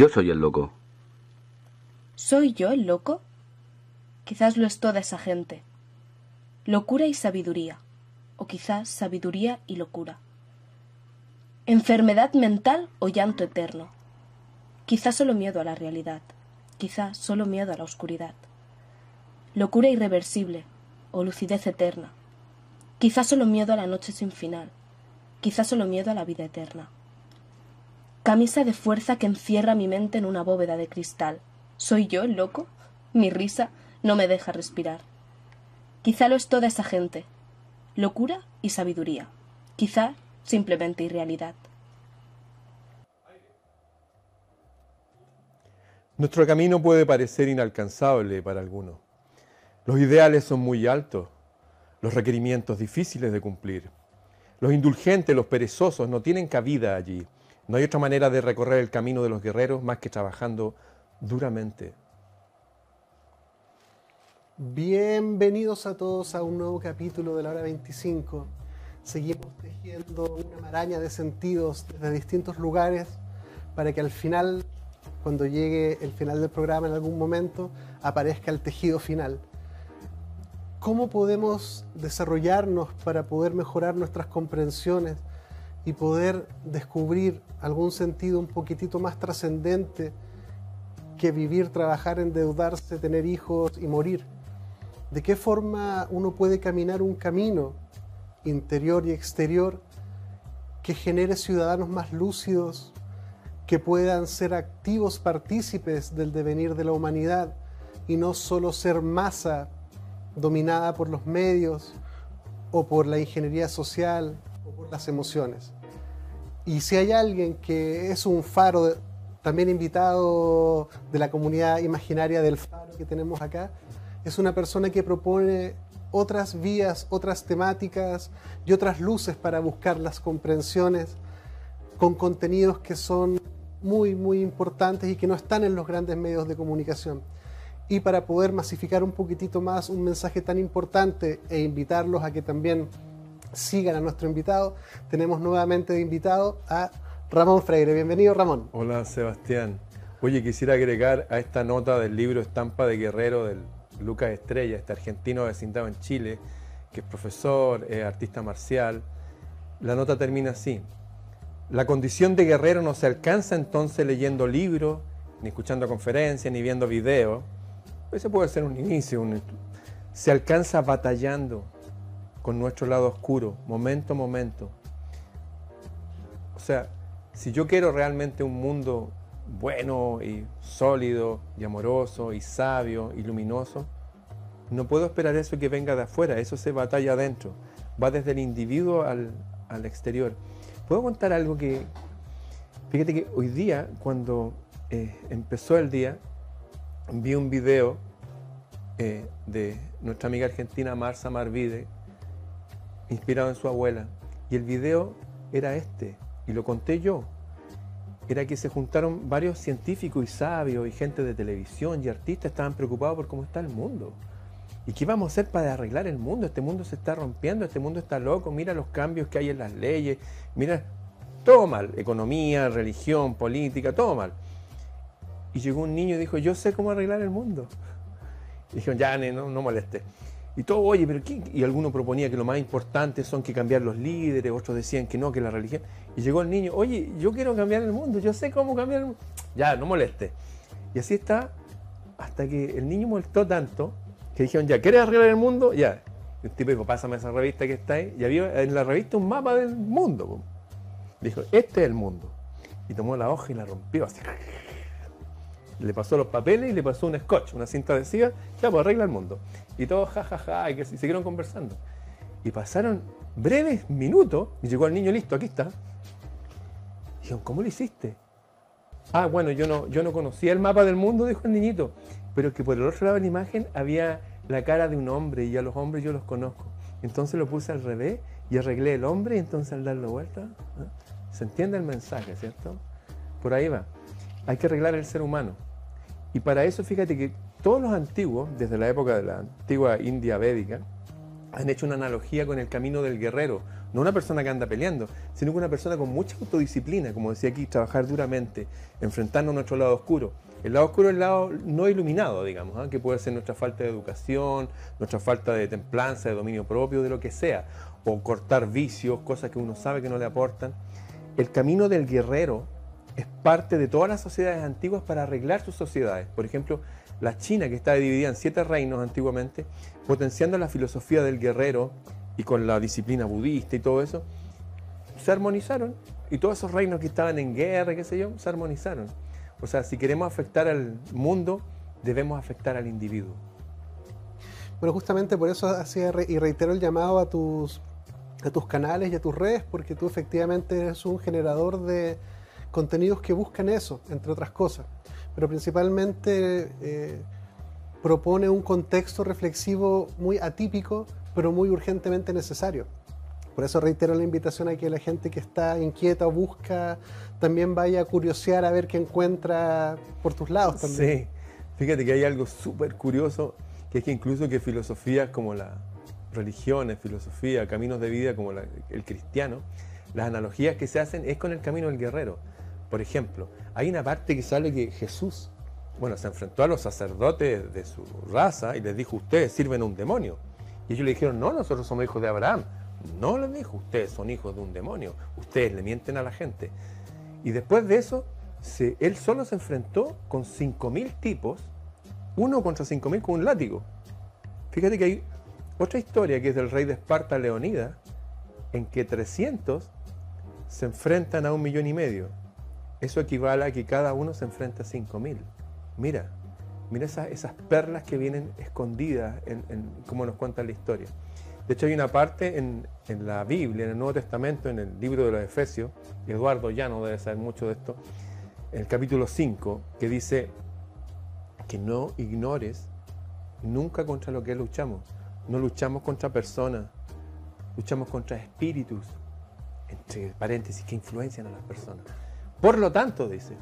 Yo soy el loco. ¿Soy yo el loco? Quizás lo es toda esa gente. Locura y sabiduría, o quizás sabiduría y locura. Enfermedad mental o llanto eterno. Quizás solo miedo a la realidad, quizás solo miedo a la oscuridad. Locura irreversible o lucidez eterna. Quizás solo miedo a la noche sin final, quizás solo miedo a la vida eterna. Camisa de fuerza que encierra mi mente en una bóveda de cristal. ¿Soy yo el loco? Mi risa no me deja respirar. Quizá lo es toda esa gente. Locura y sabiduría. Quizá simplemente irrealidad. Nuestro camino puede parecer inalcanzable para algunos. Los ideales son muy altos, los requerimientos difíciles de cumplir. Los indulgentes, los perezosos no tienen cabida allí. No hay otra manera de recorrer el camino de los guerreros más que trabajando duramente. Bienvenidos a todos a un nuevo capítulo de la hora 25. Seguimos tejiendo una maraña de sentidos desde distintos lugares para que al final, cuando llegue el final del programa en algún momento, aparezca el tejido final. ¿Cómo podemos desarrollarnos para poder mejorar nuestras comprensiones y poder descubrir algún sentido un poquitito más trascendente que vivir, trabajar, endeudarse, tener hijos y morir? de qué forma uno puede caminar un camino interior y exterior que genere ciudadanos más lúcidos, que puedan ser activos partícipes del devenir de la humanidad y no solo ser masa dominada por los medios o por la ingeniería social por las emociones. Y si hay alguien que es un faro, también invitado de la comunidad imaginaria del faro que tenemos acá, es una persona que propone otras vías, otras temáticas y otras luces para buscar las comprensiones con contenidos que son muy, muy importantes y que no están en los grandes medios de comunicación. Y para poder masificar un poquitito más un mensaje tan importante e invitarlos a que también sigan a nuestro invitado, tenemos nuevamente de invitado a Ramón Freire. Bienvenido, Ramón. Hola, Sebastián. Oye, quisiera agregar a esta nota del libro Estampa de Guerrero del Lucas Estrella, este argentino vecindado en Chile, que es profesor, es artista marcial. La nota termina así. La condición de guerrero no se alcanza entonces leyendo libros, ni escuchando conferencias, ni viendo videos. Ese puede ser un inicio. Se alcanza batallando nuestro lado oscuro, momento a momento. O sea, si yo quiero realmente un mundo bueno y sólido y amoroso y sabio y luminoso, no puedo esperar eso que venga de afuera, eso se batalla adentro, va desde el individuo al, exterior. ¿Puedo contar algo que, fíjate que hoy día, cuando eh, empezó el día, vi un video eh, de nuestra amiga argentina Marza Marvide, inspirado en su abuela, y el video era este, y lo conté yo, era que se juntaron varios científicos y sabios y gente de televisión y artistas estaban preocupados por cómo está el mundo. ¿Y qué vamos a hacer para arreglar el mundo? Este mundo se está rompiendo, este mundo está loco, mira los cambios que hay en las leyes, mira, todo mal, economía, religión, política, todo mal. Y llegó un niño y dijo, yo sé cómo arreglar el mundo. Y dijeron, ya, no, no moleste. Y todo, oye, pero ¿qué? Y alguno proponía que lo más importante son que cambiar los líderes, otros decían que no, que la religión. Y llegó el niño, oye, yo quiero cambiar el mundo, yo sé cómo cambiar el mundo. Ya, no moleste. Y así está, hasta que el niño molestó tanto, que dijeron, ya, ¿quieres arreglar el mundo? Ya. Y el tipo dijo, pásame esa revista que está ahí. Y había en la revista un mapa del mundo. Dijo, este es el mundo. Y tomó la hoja y la rompió así le pasó los papeles y le pasó un scotch, una cinta adhesiva, ya pues arregla el mundo. Y todos jajaja, y, que, siguieron conversando. Y pasaron breves minutos y llegó el niño listo, aquí está. Y dijeron, ¿cómo lo hiciste? Ah, bueno, yo no, yo no conocía el mapa del mundo, dijo el niñito, pero que por el otro lado de la imagen había la cara de un hombre y a los hombres yo los conozco. Entonces lo puse al revés y arreglé el hombre y entonces al darlo vuelta, se entiende el mensaje, ¿cierto? Por ahí va. Hay que arreglar el ser humano. Y para eso, fíjate que todos los antiguos, desde la época de la antigua India védica, han hecho una analogía con el camino del guerrero, no una persona que anda peleando, sino una persona con mucha autodisciplina, como decía aquí, trabajar duramente, enfrentando nuestro lado oscuro. El lado oscuro es el lado no iluminado, digamos, ¿ah? que puede ser nuestra falta de educación, nuestra falta de templanza, de dominio propio, de lo que sea, o cortar vicios, cosas que uno sabe que no le aportan. El camino del guerrero es parte de todas las sociedades antiguas para arreglar sus sociedades. Por ejemplo, la China, que está dividida en siete reinos antiguamente, potenciando la filosofía del guerrero y con la disciplina budista y todo eso, se armonizaron. Y todos esos reinos que estaban en guerra, qué sé yo, se armonizaron. O sea, si queremos afectar al mundo, debemos afectar al individuo. Bueno, justamente por eso hacía y reitero el llamado a tus, a tus canales y a tus redes, porque tú efectivamente eres un generador de contenidos que buscan eso, entre otras cosas. Pero principalmente eh, propone un contexto reflexivo muy atípico, pero muy urgentemente necesario. Por eso reitero la invitación a que la gente que está inquieta o busca también vaya a curiosear a ver qué encuentra por tus lados también. Sí, fíjate que hay algo súper curioso, que es que incluso que filosofías como la religiones, filosofía, caminos de vida como el cristiano, las analogías que se hacen es con el camino del guerrero. Por ejemplo, hay una parte que sale que Jesús, bueno, se enfrentó a los sacerdotes de su raza y les dijo, ustedes sirven a un demonio. Y ellos le dijeron, no, nosotros somos hijos de Abraham. No les dijo, ustedes son hijos de un demonio, ustedes le mienten a la gente. Y después de eso, él solo se enfrentó con 5.000 tipos, uno contra 5.000 con un látigo. Fíjate que hay otra historia que es del rey de Esparta, Leonida, en que 300 se enfrentan a un millón y medio. Eso equivale a que cada uno se enfrenta a 5.000. Mira, mira esas, perlas que vienen escondidas en, como nos cuenta la historia. De hecho, hay una parte en, la Biblia, en el Nuevo Testamento, en el libro de los Efesios, y Eduardo ya no debe saber mucho de esto, en el capítulo 5, que dice que no ignores nunca contra lo que luchamos. No luchamos contra personas, luchamos contra espíritus, entre paréntesis, que influencian a las personas. Por lo tanto, dice,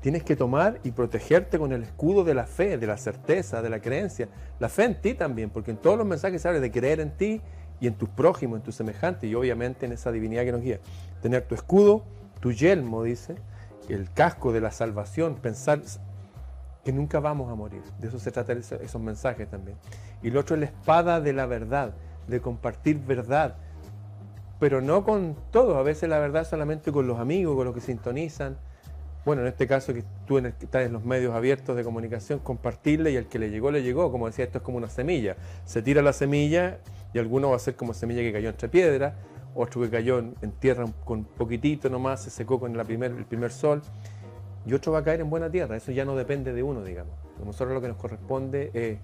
tienes que tomar y protegerte con el escudo de la fe, de la certeza, de la creencia. La fe en ti también, porque en todos los mensajes se habla de creer en ti y en tus prójimos, en tus semejantes y obviamente en esa divinidad que nos guía. Tener tu escudo, tu yelmo, dice, el casco de la salvación, pensar que nunca vamos a morir. De eso se trata esos mensajes también. Y lo otro es la espada de la verdad, de compartir verdad, pero no con todo. A veces la verdad solamente con los amigos, con los que sintonizan. Bueno, en este caso que tú estás en los medios abiertos de comunicación, compartirle y el que le llegó, le llegó. Como decía, esto es como una semilla. Se tira la semilla y alguno va a ser como semilla que cayó entre piedras, otro que cayó en, tierra con poquitito nomás, se secó con primer, el primer sol, y otro va a caer en buena tierra. Eso ya no depende de uno, digamos. Nosotros lo que nos corresponde es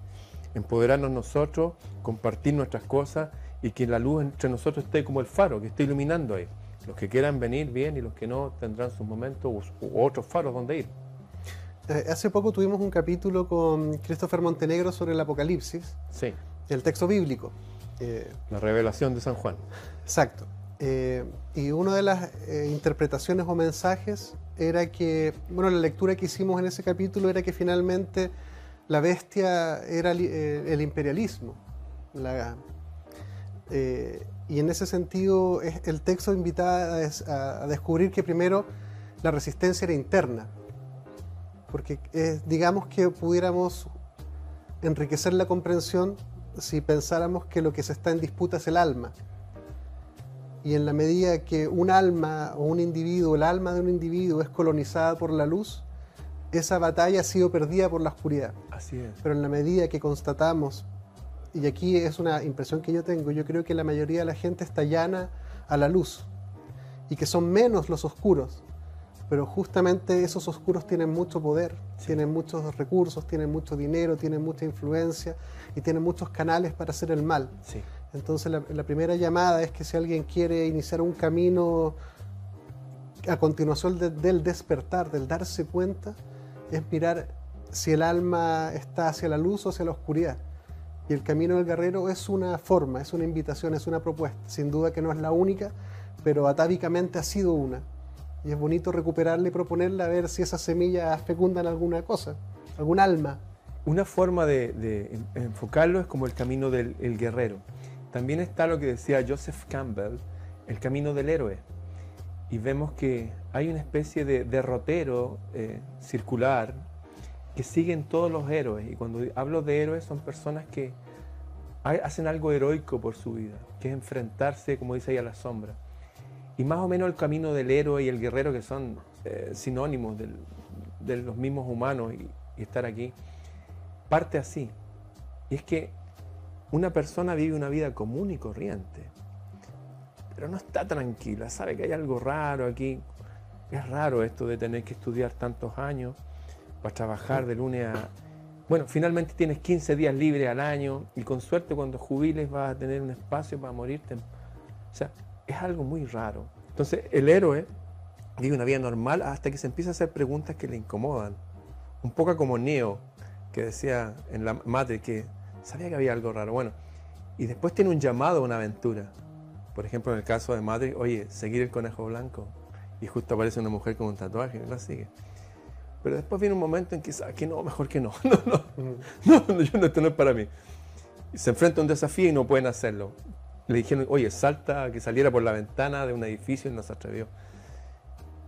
empoderarnos nosotros, compartir nuestras cosas y que la luz entre nosotros esté como el faro, que esté iluminando ahí. Los que quieran venir bien y los que no tendrán sus momentos u, otros faros donde ir. Eh, hace poco tuvimos un capítulo con Christopher Montenegro sobre el Apocalipsis, sí. el texto bíblico. Eh, la revelación de San Juan. Exacto. Eh, y una de las interpretaciones o mensajes era que, bueno, la lectura que hicimos en ese capítulo era que finalmente la bestia era el imperialismo, la, eh, y en ese sentido el texto invita a, descubrir que primero la resistencia era interna, porque digamos que pudiéramos enriquecer la comprensión si pensáramos que lo que se está en disputa es el alma. Y en la medida que un alma o un individuo, el alma de un individuo es colonizada por la luz, esa batalla ha sido perdida por la oscuridad. Así es. Pero en la medida que constatamos y aquí es una impresión que yo tengo, yo creo que la mayoría de la gente está llana a la luz y que son menos los oscuros, pero justamente esos oscuros tienen mucho poder, tienen muchos recursos, tienen mucho dinero, tienen mucha influencia y tienen muchos canales para hacer el mal. Entonces la, primera llamada es que si alguien quiere iniciar un camino a continuación del despertar, del darse cuenta, es mirar si el alma está hacia la luz o hacia la oscuridad. Y el camino del guerrero es una forma, es una invitación, es una propuesta. Sin duda que no es la única, pero atávicamente ha sido una. Y es bonito recuperarla y proponerla a ver si esas semillas fecundan alguna cosa, algún alma. Una forma de, enfocarlo es como el camino del guerrero. también está lo que decía Joseph Campbell, el camino del héroe. Y vemos que hay una especie de derrotero eh, circular que siguen todos los héroes. Y cuando hablo de héroes son personas que hacen algo heroico por su vida, que es enfrentarse, como dice ahí, a la sombra. Y más o menos el camino del héroe y el guerrero, que son eh, sinónimos de los mismos humanos y, y estar aquí, parte así. Y es que una persona vive una vida común y corriente, pero no está tranquila, sabe que hay algo raro aquí. Es raro esto de tener que estudiar tantos años para trabajar de lunes a... Bueno, finalmente tienes 15 días libres al año y con suerte cuando jubiles vas a tener un espacio para morirte. O sea, es algo muy raro. Entonces, el héroe vive una vida normal hasta que se empieza a hacer preguntas que le incomodan. Un poco como Neo, que decía en la madre que sabía que había algo raro. Bueno, y después tiene un llamado a una aventura. Por ejemplo, en el caso de Madrid, oye, seguir el conejo blanco. Y justo aparece una mujer con un tatuaje y la sigue. Pero después viene un momento en que que no, mejor que no. No, no, no, yo no, esto no es para mí. Se enfrenta a un desafío y no pueden hacerlo. Le dijeron, oye, salta, que saliera por la ventana de un edificio y no se atrevió.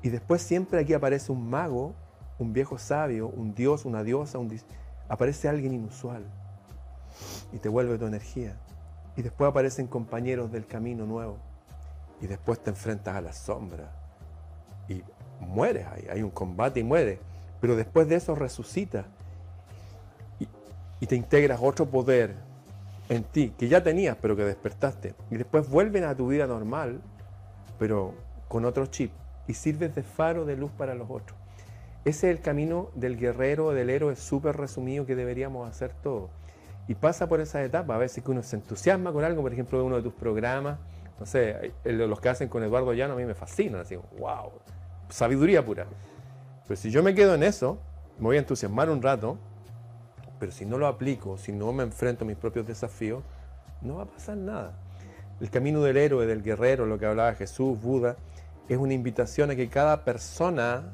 Y después siempre aquí aparece un mago, un viejo sabio, un dios, una diosa, aparece alguien inusual y te vuelve tu energía. Y después aparecen compañeros del camino nuevo. Y después te enfrentas a la sombra. Y mueres ahí. Hay un combate y mueres. Pero después de eso resucitas. Y, te integras otro poder en ti que ya tenías, pero que despertaste. Y después vuelven a tu vida normal, pero con otro chip. Y sirves de faro de luz para los otros. Ese es el camino del guerrero, del héroe súper resumido que deberíamos hacer todos. Y pasa por esa etapa, a veces que uno se entusiasma con algo, por ejemplo, uno de tus programas, no sé, los que hacen con Eduardo Llano a mí me fascinan, así, wow, sabiduría pura. Pero si yo me quedo en eso, me voy a entusiasmar un rato, pero si no lo aplico, si no me enfrento a mis propios desafíos, no va a pasar nada. El camino del héroe, del guerrero, lo que hablaba Jesús, Buda, es una invitación a que cada persona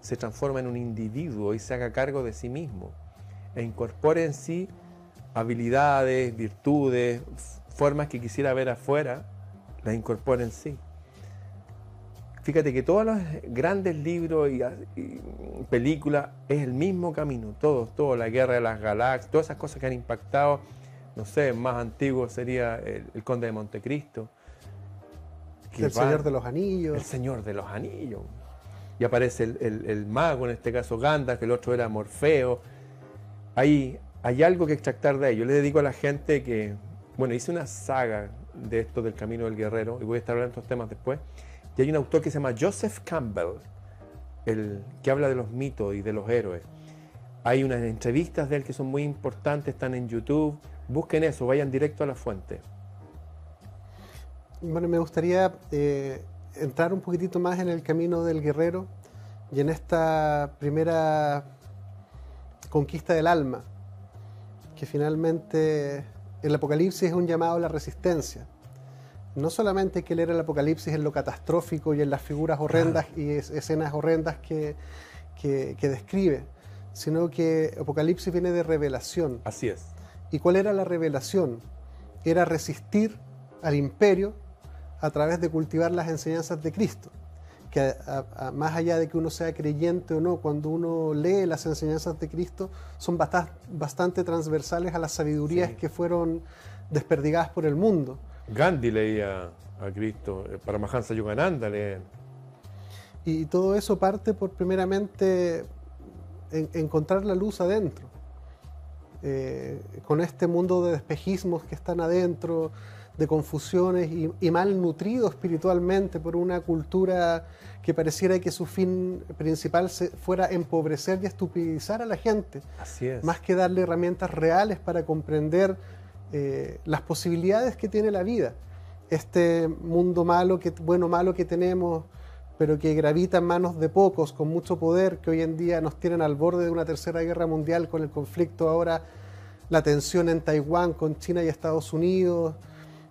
se transforme en un individuo y se haga cargo de sí mismo e incorpore en sí habilidades, virtudes, formas que quisiera ver afuera, las incorpore en sí. Fíjate que todos los grandes libros y, películas es el mismo camino, todos, todo, la guerra de las galaxias, todas esas cosas que han impactado, no sé, más antiguo sería el, Conde de Montecristo. el Señor de los Anillos. El Señor de los Anillos y aparece el, mago, en este caso Gandalf, que el otro era Morfeo. Hay, hay algo que extractar de ello. Le dedico a la gente que, bueno, hice una saga de esto del camino del guerrero, y voy a estar hablando de estos temas después. Y hay un autor que se llama Joseph Campbell, el, que habla de los mitos y de los héroes. Hay unas entrevistas de él que son muy importantes, están en YouTube. Busquen eso, vayan directo a la fuente. Bueno, me gustaría eh, entrar un poquitito más en el camino del guerrero y en esta primera conquista del alma, que finalmente el Apocalipsis es un llamado a la resistencia. No solamente que leer el Apocalipsis en lo catastrófico y en las figuras horrendas y escenas horrendas que, que, que describe, sino que Apocalipsis viene de revelación. Así es. ¿Y cuál era la revelación? Era resistir al imperio a través de cultivar las enseñanzas de Cristo. Que más allá de que uno sea creyente o no, cuando uno lee las enseñanzas de Cristo, son bastante, transversales a las sabidurías que fueron desperdigadas por el mundo. Gandhi leía a Cristo, eh, Paramahansa Yogananda lee. Y todo eso parte por primeramente encontrar la luz adentro. Eh, con este mundo de despejismos que están adentro, de confusiones y, mal nutrido espiritualmente por una cultura que pareciera que su fin principal fuera empobrecer y estupidizar a la gente, Así es. más que darle herramientas reales para comprender eh, las posibilidades que tiene la vida. Este mundo malo, que, bueno malo que tenemos, pero que gravita en manos de pocos, con mucho poder, que hoy en día nos tienen al borde de una tercera guerra mundial con el conflicto ahora, la tensión en Taiwán con China y Estados Unidos,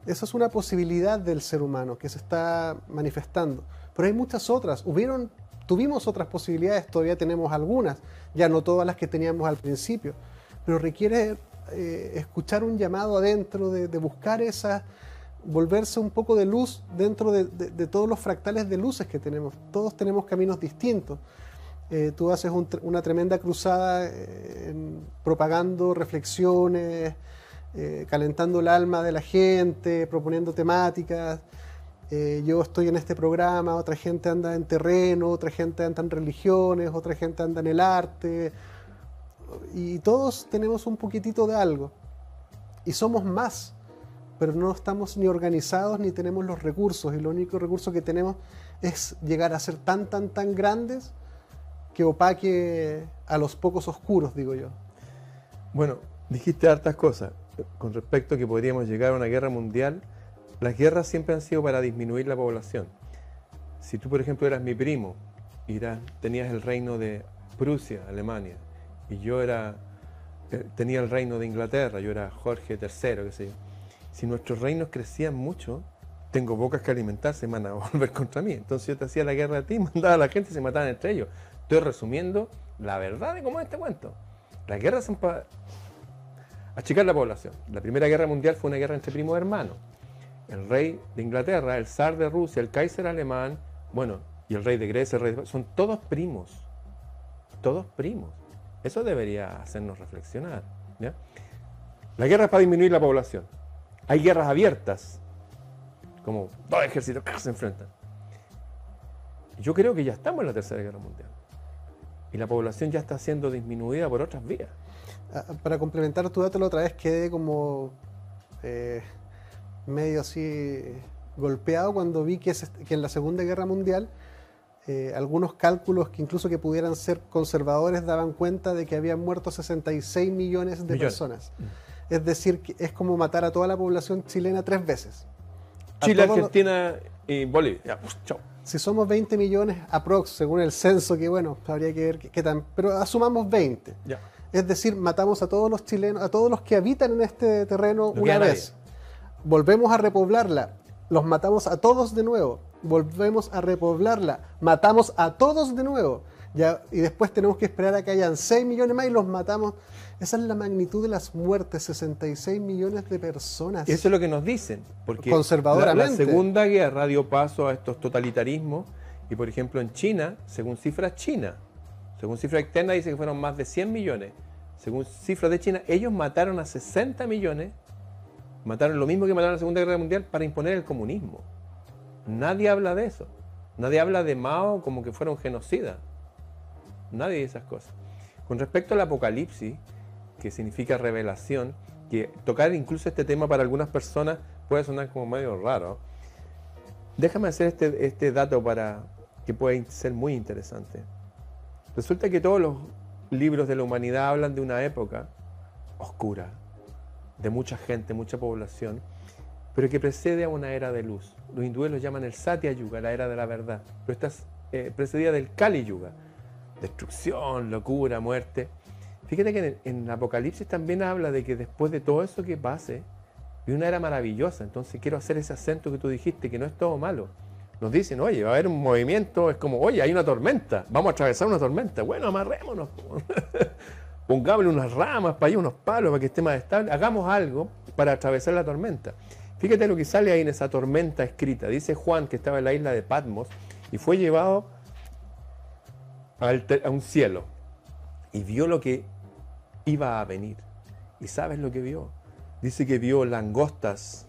esa es una posibilidad del ser humano que se está manifestando. Pero hay muchas otras. Hubieron, tuvimos otras posibilidades, todavía tenemos algunas, ya no todas las que teníamos al principio. Pero requiere eh, escuchar un llamado adentro, de, buscar esa, volverse un poco de luz dentro de, todos los fractales de luces que tenemos. Todos tenemos caminos distintos. Eh, tú haces una tremenda cruzada propagando reflexiones, calentando el alma de la gente, proponiendo temáticas. yo estoy en este programa, otra gente anda en terreno, otra gente anda en religiones, otra gente anda en el arte, y todos tenemos un poquitito de algo. Y somos más, pero no estamos ni organizados ni tenemos los recursos. Y lo único recurso que tenemos es llegar a ser tan, tan, tan grandes que opaque a los pocos oscuros, digo yo. Bueno, dijiste hartas cosas con respecto a que podríamos llegar a una guerra mundial. Las guerras siempre han sido para disminuir la población. Si tú, por ejemplo, eras mi primo y tenías el reino de Prusia, Alemania, y yo era, eh, tenía el reino de Inglaterra, yo era Jorge III, qué sé yo. Si nuestros reinos crecían mucho, tengo bocas que alimentar, se van a volver contra mí. Entonces yo te hacía la guerra a ti, mandaba a la gente y se mataban entre ellos. Estoy resumiendo la verdad de cómo es este cuento. Las guerras son para achicar la población. La Primera Guerra Mundial fue una guerra entre primos hermanos. El rey de Inglaterra, el zar de Rusia, el kaiser alemán, bueno, y el rey de Grecia, el rey de... son todos primos. Todos primos. Eso debería hacernos reflexionar. La guerra es para disminuir la población. Hay guerras abiertas, como dos ejércitos que se enfrentan. Yo creo que ya estamos en la Tercera Guerra Mundial. Y la población ya está siendo disminuida por otras vías. Ah, para complementar tu dato, la otra vez quedé como eh, medio así golpeado cuando vi que en la Segunda Guerra Mundial eh, algunos cálculos que incluso que pudieran ser conservadores daban cuenta de que habían muerto 66 millones de personas. Mm. Es decir, que es como matar a toda la población chilena tres veces. Chile, Argentina y Bolivia. Pues, si somos 20 millones aprox, según el censo, que bueno, habría que ver qué, tan... Pero asumamos 20. Es decir, matamos a todos los chilenos, a todos los que habitan en este terreno una vez. Volvemos a repoblarla. Los matamos a todos de nuevo volvemos a repoblarla, matamos a todos de nuevo. Ya, y después tenemos que esperar a que hayan 6 millones más y los matamos. Esa es la magnitud de las muertes, 66 millones de personas. Eso es lo que nos dicen, porque la, Segunda Guerra dio paso a estos totalitarismos y por ejemplo en China, según cifras China, según cifras externas dice que fueron más de 100 millones. Según cifras de China, ellos mataron a 60 millones, mataron lo mismo que mataron en la Segunda Guerra Mundial para imponer el comunismo. Nadie habla de eso. Nadie habla de Mao como que fuera un genocida. Nadie dice esas cosas. Con respecto al apocalipsis, que significa revelación, que tocar incluso este tema para algunas personas puede sonar como medio raro. Déjame hacer este, este dato para que puede ser muy interesante. Resulta que todos los libros de la humanidad hablan de una época oscura, de mucha gente, mucha población, pero que precede a una era de luz. Los hindúes lo llaman el Satya Yuga, la era de la verdad, pero esta es eh, precedida del Kali Yuga, destrucción, locura, muerte. Fíjate que en, Apocalipsis también habla de que después de todo eso que pase, hay una era maravillosa. Entonces quiero hacer ese acento que tú dijiste, que no es todo malo. Nos dicen, oye, va a haber un movimiento, es como, oye, hay una tormenta, vamos a atravesar una tormenta. Bueno, amarrémonos. Pongámosle unas ramas para allá, unos palos para que esté más estable. Hagamos algo para atravesar la tormenta. Fíjate lo que sale ahí en esa tormenta escrita. Dice Juan que estaba en la isla de Patmos y fue llevado a un cielo y vio lo que iba a venir. ¿Y sabes lo que vio? Dice que vio langostas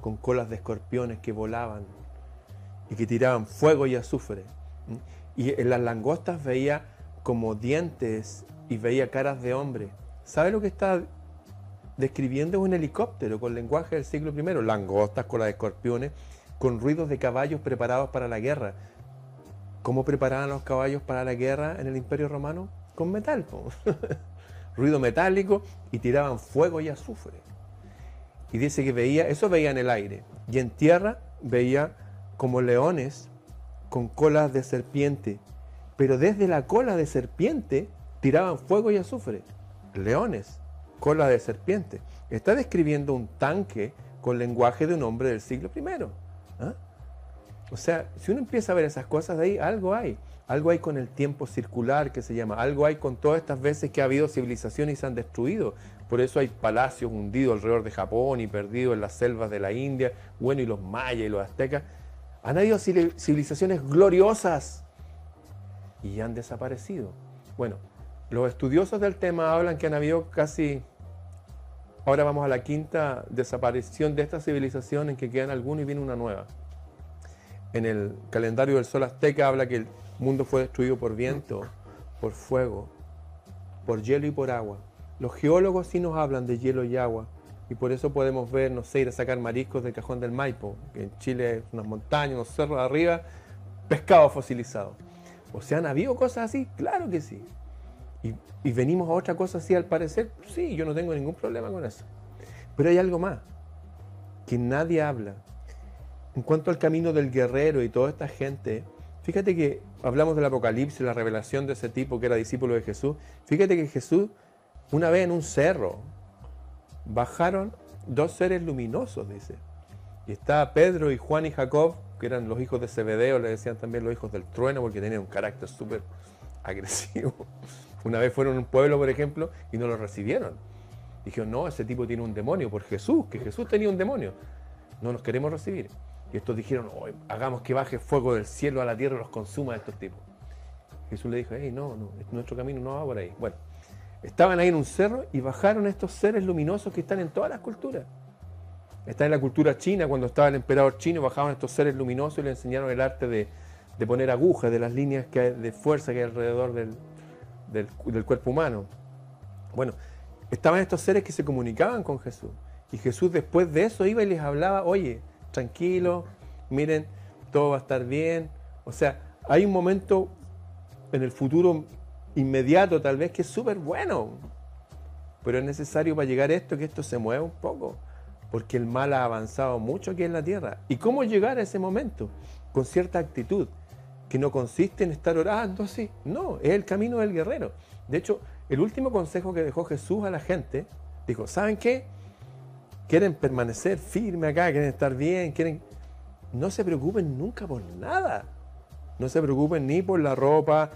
con colas de escorpiones que volaban y que tiraban fuego y azufre. Y en las langostas veía como dientes y veía caras de hombre. ¿Sabe lo que está describiendo un helicóptero con lenguaje del siglo I, langostas, con las escorpiones, con ruidos de caballos preparados para la guerra. ¿Cómo preparaban los caballos para la guerra en el Imperio Romano? Con metal, ruido metálico y tiraban fuego y azufre. Y dice que veía, eso veía en el aire, y en tierra veía como leones con colas de serpiente, pero desde la cola de serpiente tiraban fuego y azufre. Leones cola de serpiente. Está describiendo un tanque con lenguaje de un hombre del siglo I. ¿ah? O sea, si uno empieza a ver esas cosas de ahí, algo hay. Algo hay con el tiempo circular que se llama, algo hay con todas estas veces que ha habido civilizaciones y se han destruido. Por eso hay palacios hundidos alrededor de Japón y perdidos en las selvas de la India. Bueno, y los mayas y los aztecas. Han habido civilizaciones gloriosas y han desaparecido. Bueno, los estudiosos del tema hablan que han habido casi, ahora vamos a la quinta desaparición de esta civilización en que quedan algunos y viene una nueva. En el calendario del sol azteca habla que el mundo fue destruido por viento, por fuego, por hielo y por agua. Los geólogos sí nos hablan de hielo y agua y por eso podemos ver, no sé, ir a sacar mariscos del cajón del Maipo, que en Chile es unas montañas, unos cerros arriba, pescado fosilizado. O sea, ¿han habido cosas así? Claro que sí. Y, venimos a otra cosa así al parecer, sí, yo no tengo ningún problema con eso. Pero hay algo más, que nadie habla. En cuanto al camino del guerrero y toda esta gente, fíjate que hablamos del Apocalipsis, la revelación de ese tipo que era discípulo de Jesús. Fíjate que Jesús, una vez en un cerro, bajaron dos seres luminosos, dice. Y está Pedro y Juan y Jacob, que eran los hijos de Zebedeo, le decían también los hijos del trueno, porque tenían un carácter súper agresivo. Una vez fueron a un pueblo, por ejemplo, y no lo recibieron. Dijeron, no, ese tipo tiene un demonio, por Jesús, que Jesús tenía un demonio. No los queremos recibir. Y estos dijeron, hagamos que baje fuego del cielo a la tierra y los consuma a estos tipos. Jesús le dijo, hey, no, no, nuestro camino no va por ahí. Bueno, estaban ahí en un cerro y bajaron estos seres luminosos que están en todas las culturas. Está en la cultura china, cuando estaba el emperador chino, bajaban estos seres luminosos y le enseñaron el arte de, poner agujas, de las líneas que de fuerza que hay alrededor del, del, cuerpo humano. Bueno, estaban estos seres que se comunicaban con Jesús. Y Jesús después de eso iba y les hablaba, oye, tranquilo, miren, todo va a estar bien. O sea, hay un momento en el futuro inmediato tal vez que es súper bueno. Pero es necesario para llegar a esto que esto se mueva un poco. Porque el mal ha avanzado mucho aquí en la tierra. ¿Y cómo llegar a ese momento? Con cierta actitud, que no consiste en estar orando así. No, es el camino del guerrero. De hecho, el último consejo que dejó Jesús a la gente, dijo, ¿saben qué? Quieren permanecer firme acá, quieren estar bien, quieren... No se preocupen nunca por nada. No se preocupen ni por la ropa,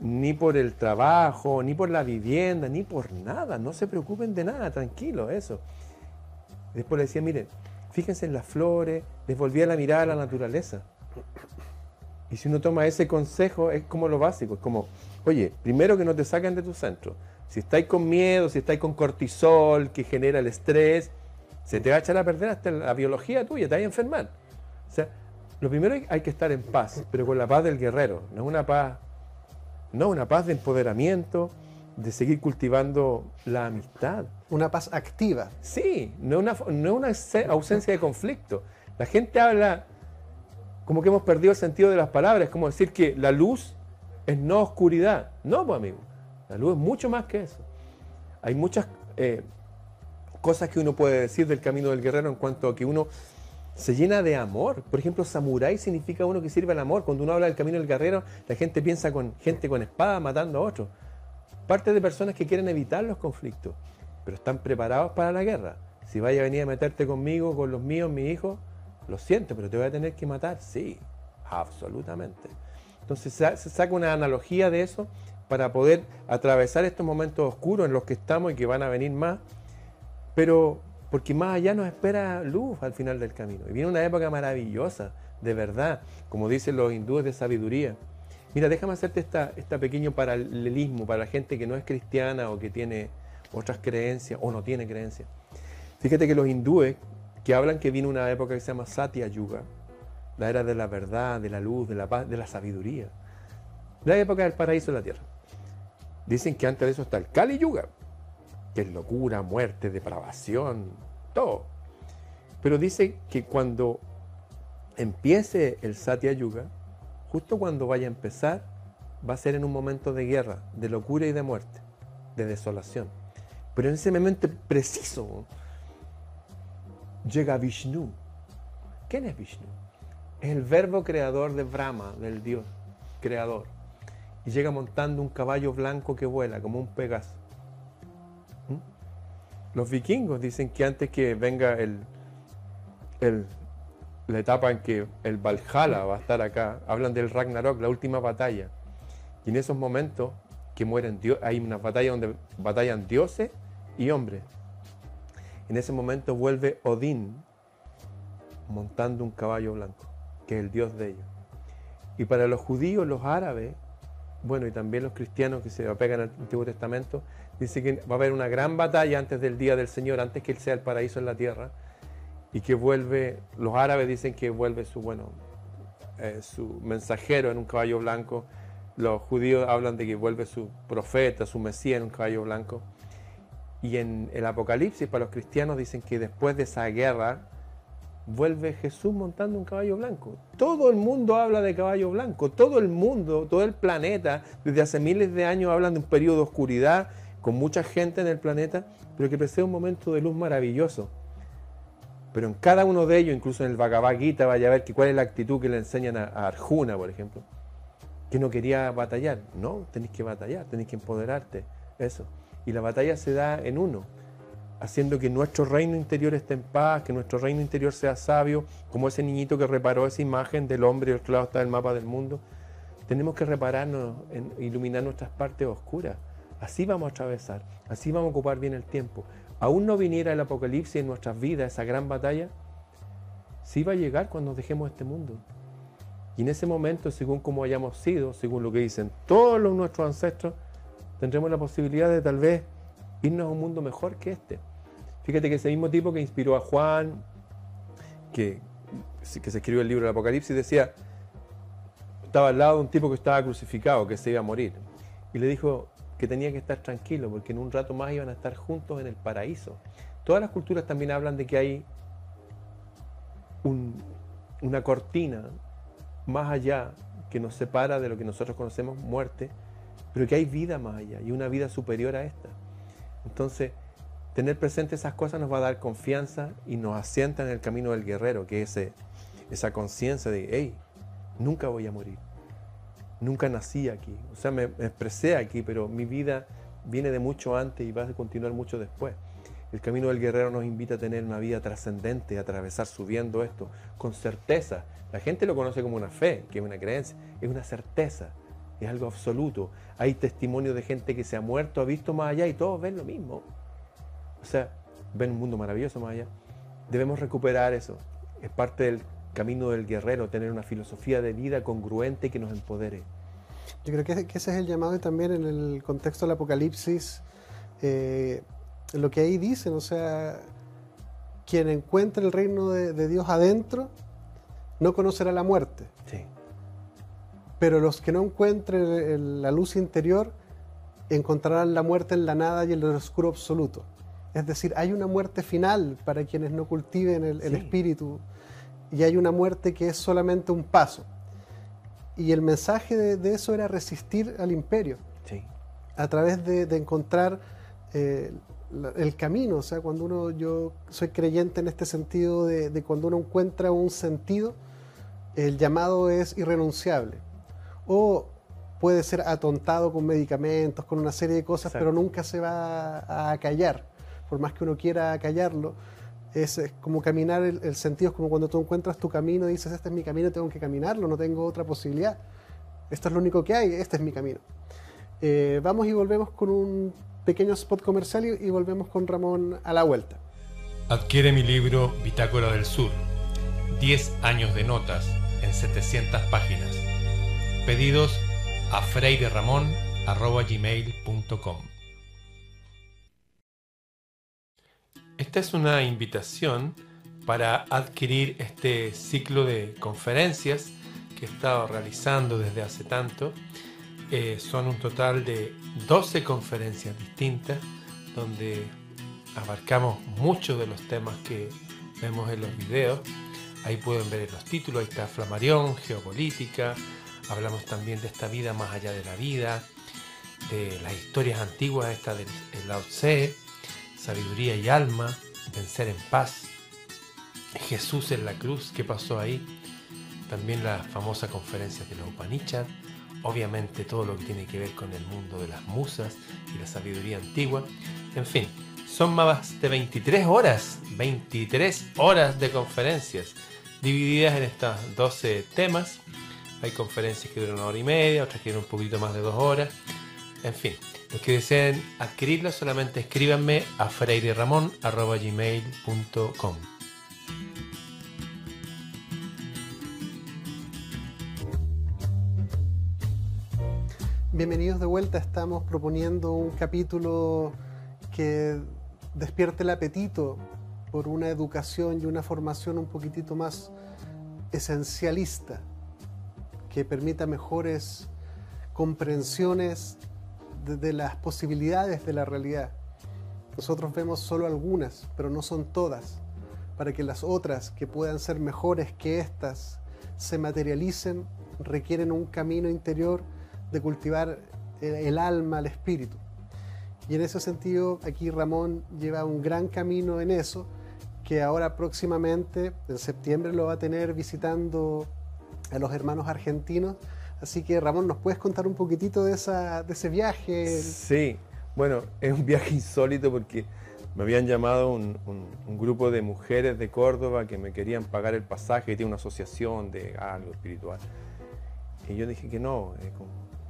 ni por el trabajo, ni por la vivienda, ni por nada. No se preocupen de nada, tranquilo, eso. Después le decía, miren, fíjense en las flores, les volvía la mirada a la naturaleza. Y si uno toma ese consejo, es como lo básico, es como, oye, primero que no te saquen de tu centro. Si estáis con miedo, si estáis con cortisol, que genera el estrés, se te va a echar a perder hasta la biología tuya, te vas a enfermar. O sea, lo primero hay que estar en paz, pero con la paz del guerrero, no una paz no, una paz de empoderamiento, de seguir cultivando la amistad. Una paz activa. Sí, no una, no una ausencia de conflicto. La gente habla como que hemos perdido el sentido de las palabras, como decir que la luz es no oscuridad. No, pues amigo, la luz es mucho más que eso. Hay muchas eh, cosas que uno puede decir del camino del guerrero en cuanto a que uno se llena de amor. Por ejemplo, samurái significa uno que sirve al amor. Cuando uno habla del camino del guerrero, la gente piensa con gente con espada matando a otros. Parte de personas que quieren evitar los conflictos, pero están preparados para la guerra. Si vaya a venir a meterte conmigo, con los míos, mi hijo, lo siento, pero te voy a tener que matar. Sí, absolutamente. Entonces se saca una analogía de eso para poder atravesar estos momentos oscuros en los que estamos y que van a venir más, pero porque más allá nos espera luz al final del camino. Y viene una época maravillosa, de verdad, como dicen los hindúes de sabiduría. Mira, déjame hacerte esta, este pequeño paralelismo para la gente que no es cristiana o que tiene otras creencias o no tiene creencias. Fíjate que los hindúes que hablan que viene una época que se llama Satya Yuga, la era de la verdad, de la luz, de la paz, de la sabiduría, la época del paraíso de la tierra. Dicen que antes de eso está el Kali Yuga, que es locura, muerte, depravación, todo. Pero dice que cuando empiece el Satya Yuga, justo cuando vaya a empezar, va a ser en un momento de guerra, de locura y de muerte, de desolación. Pero en ese momento preciso llega Vishnu. ¿Quién es Vishnu? Es el verbo creador de Brahma, del dios creador. Y llega montando un caballo blanco que vuela, como un Pegaso. Los vikingos dicen que antes que venga el, la etapa en que el Valhalla va a estar acá, hablan del Ragnarok, la última batalla. Y en esos momentos que mueren hay una batalla donde batallan dioses y hombres. En ese momento vuelve Odín montando un caballo blanco, que es el dios de ellos. Y para los judíos, los árabes, bueno, y también los cristianos que se apegan al Antiguo Testamento, dice que va a haber una gran batalla antes del día del Señor, antes que Él sea el paraíso en la tierra, y que vuelve, los árabes dicen que vuelve su, bueno, eh, su mensajero en un caballo blanco, los judíos hablan de que vuelve su profeta, su mesías en un caballo blanco, y en el Apocalipsis para los cristianos dicen que después de esa guerra vuelve Jesús montando un caballo blanco. Todo el mundo habla de caballo blanco, todo el mundo, todo el planeta, desde hace miles de años hablan de un periodo de oscuridad con mucha gente en el planeta, pero que precede un momento de luz maravilloso. Pero en cada uno de ellos, incluso en el Bhagavad vaya a ver que cuál es la actitud que le enseñan a, Arjuna, por ejemplo, que no quería batallar. No, tenéis que batallar, tenéis que empoderarte. Eso. Y la batalla se da en uno, haciendo que nuestro reino interior esté en paz, que nuestro reino interior sea sabio, como ese niñito que reparó esa imagen del hombre y el clavo está en el mapa del mundo. Tenemos que repararnos, en iluminar nuestras partes oscuras. Así vamos a atravesar, así vamos a ocupar bien el tiempo. Aún no viniera el apocalipsis en nuestras vidas, esa gran batalla, sí va a llegar cuando dejemos este mundo. Y en ese momento, según como hayamos sido, según lo que dicen todos los, nuestros ancestros, tendremos la posibilidad de tal vez irnos a un mundo mejor que este. Fíjate que ese mismo tipo que inspiró a Juan, que, que se escribió el libro del Apocalipsis, decía, estaba al lado de un tipo que estaba crucificado, que se iba a morir. Y le dijo, que tenía que estar tranquilo porque en un rato más iban a estar juntos en el paraíso. Todas las culturas también hablan de que hay una cortina más allá que nos separa de lo que nosotros conocemos muerte, pero que hay vida más y una vida superior a esta. Entonces, tener presente esas cosas nos va a dar confianza y nos asienta en el camino del guerrero, que es esa conciencia de, hey, nunca voy a morir nunca nací aquí. O sea, me, expresé aquí, pero mi vida viene de mucho antes y va a continuar mucho después. El camino del guerrero nos invita a tener una vida trascendente, a atravesar subiendo esto con certeza. La gente lo conoce como una fe, que es una creencia, es una certeza, es algo absoluto. Hay testimonios de gente que se ha muerto, ha visto más allá y todos ven lo mismo. O sea, ven un mundo maravilloso más allá. Debemos recuperar eso. Es parte del camino del guerrero, tener una filosofía de vida congruente que nos empodere. Yo creo que, ese es el llamado y también en el contexto del Apocalipsis, eh, lo que ahí dicen, o sea, quien encuentre el reino de, Dios adentro, no conocerá la muerte. Sí. Pero los que no encuentren la luz interior, encontrarán la muerte en la nada y en el oscuro absoluto. Es decir, hay una muerte final para quienes no cultiven el, el espíritu y hay una muerte que es solamente un paso. Y el mensaje de, eso era resistir al imperio. Sí. A través de, encontrar eh, el camino. O sea, cuando uno, yo soy creyente en este sentido de, cuando uno encuentra un sentido, el llamado es irrenunciable. O puede ser atontado con medicamentos, con una serie de cosas, pero nunca se va a callar. Por más que uno quiera callarlo, es, como caminar, el, sentido es como cuando tú encuentras tu camino y dices, este es mi camino, tengo que caminarlo, no tengo otra posibilidad. Esto es lo único que hay, este es mi camino. Eh, vamos y volvemos con un pequeño spot comercial y, volvemos con Ramón a la vuelta. Adquiere mi libro Bitácora del Sur, 10 años de notas en 700 páginas. Pedidos a freireramon.com Esta es una invitación para adquirir este ciclo de conferencias que he estado realizando desde hace tanto. Eh, son un total de 12 conferencias distintas donde abarcamos muchos de los temas que vemos en los videos. Ahí pueden ver los títulos, ahí está Flamarión, Geopolítica, hablamos también de esta vida más allá de la vida, de las historias antiguas, esta del Lao Tse, sabiduría y alma, vencer en paz. Jesús en la cruz, ¿qué pasó ahí? También la famosa conferencia de los Upanishad, obviamente todo lo que tiene que ver con el mundo de las musas y la sabiduría antigua. En fin, son más de 23 horas, 23 horas de conferencias, divididas en estos 12 temas. Hay conferencias que duran una hora y media, otras que duran un poquito más de dos horas. En fin, Los que deseen adquirirlo solamente escríbanme a freireramon.gmail.com Bienvenidos de vuelta, estamos proponiendo un capítulo que despierte el apetito por una educación y una formación un poquitito más esencialista, que permita mejores comprensiones de, las posibilidades de la realidad. Nosotros vemos solo algunas, pero no son todas, para que las otras que puedan ser mejores que estas se materialicen, requieren un camino interior de cultivar el alma, el espíritu. Y en ese sentido, aquí Ramón lleva un gran camino en eso, que ahora próximamente, en septiembre, lo va a tener visitando a los hermanos argentinos Así que Ramón, ¿nos puedes contar un poquitito de, esa, de ese viaje? Sí, bueno, es un viaje insólito porque me habían llamado un, grupo de mujeres de Córdoba que me querían pagar el pasaje, y tiene una asociación de algo espiritual. Y yo dije que no,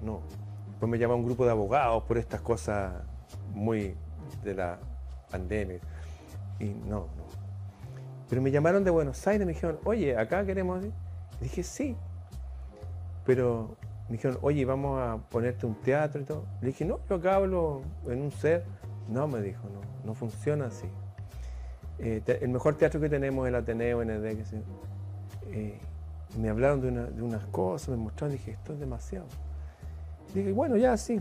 no. Después me llama un grupo de abogados por estas cosas muy de la pandemia. Y no, no. Pero me llamaron de Buenos Aires y me dijeron, oye, acá queremos... Y dije, sí, pero me dijeron, oye, vamos a ponerte un teatro y todo. Le dije, no, yo acá hablo en un ser. No, me dijo, no, no funciona así. Eh, el mejor teatro que tenemos es el Ateneo ND. Que eh, me hablaron de, unas cosas, me mostraron, dije, esto es demasiado. dije, bueno, ya sí.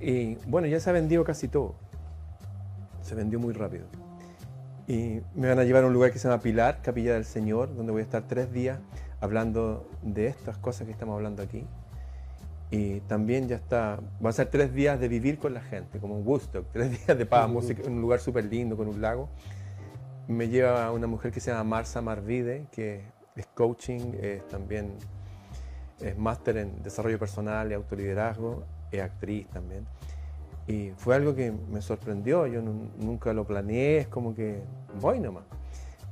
Y bueno, ya se ha vendido casi todo. Se vendió muy rápido. Y me van a llevar a un lugar que se llama Pilar, Capilla del Señor, donde voy a estar tres días hablando de estas cosas que estamos hablando aquí. Y también ya está, va a ser tres días de vivir con la gente, como un gusto, tres días de paz, música, en un lugar súper lindo, con un lago. Me lleva una mujer que se llama Marsa Marvide, que es coaching, es también es máster en desarrollo personal y autoliderazgo, es actriz también. Y fue algo que me sorprendió, yo nunca lo planeé, es como que voy nomás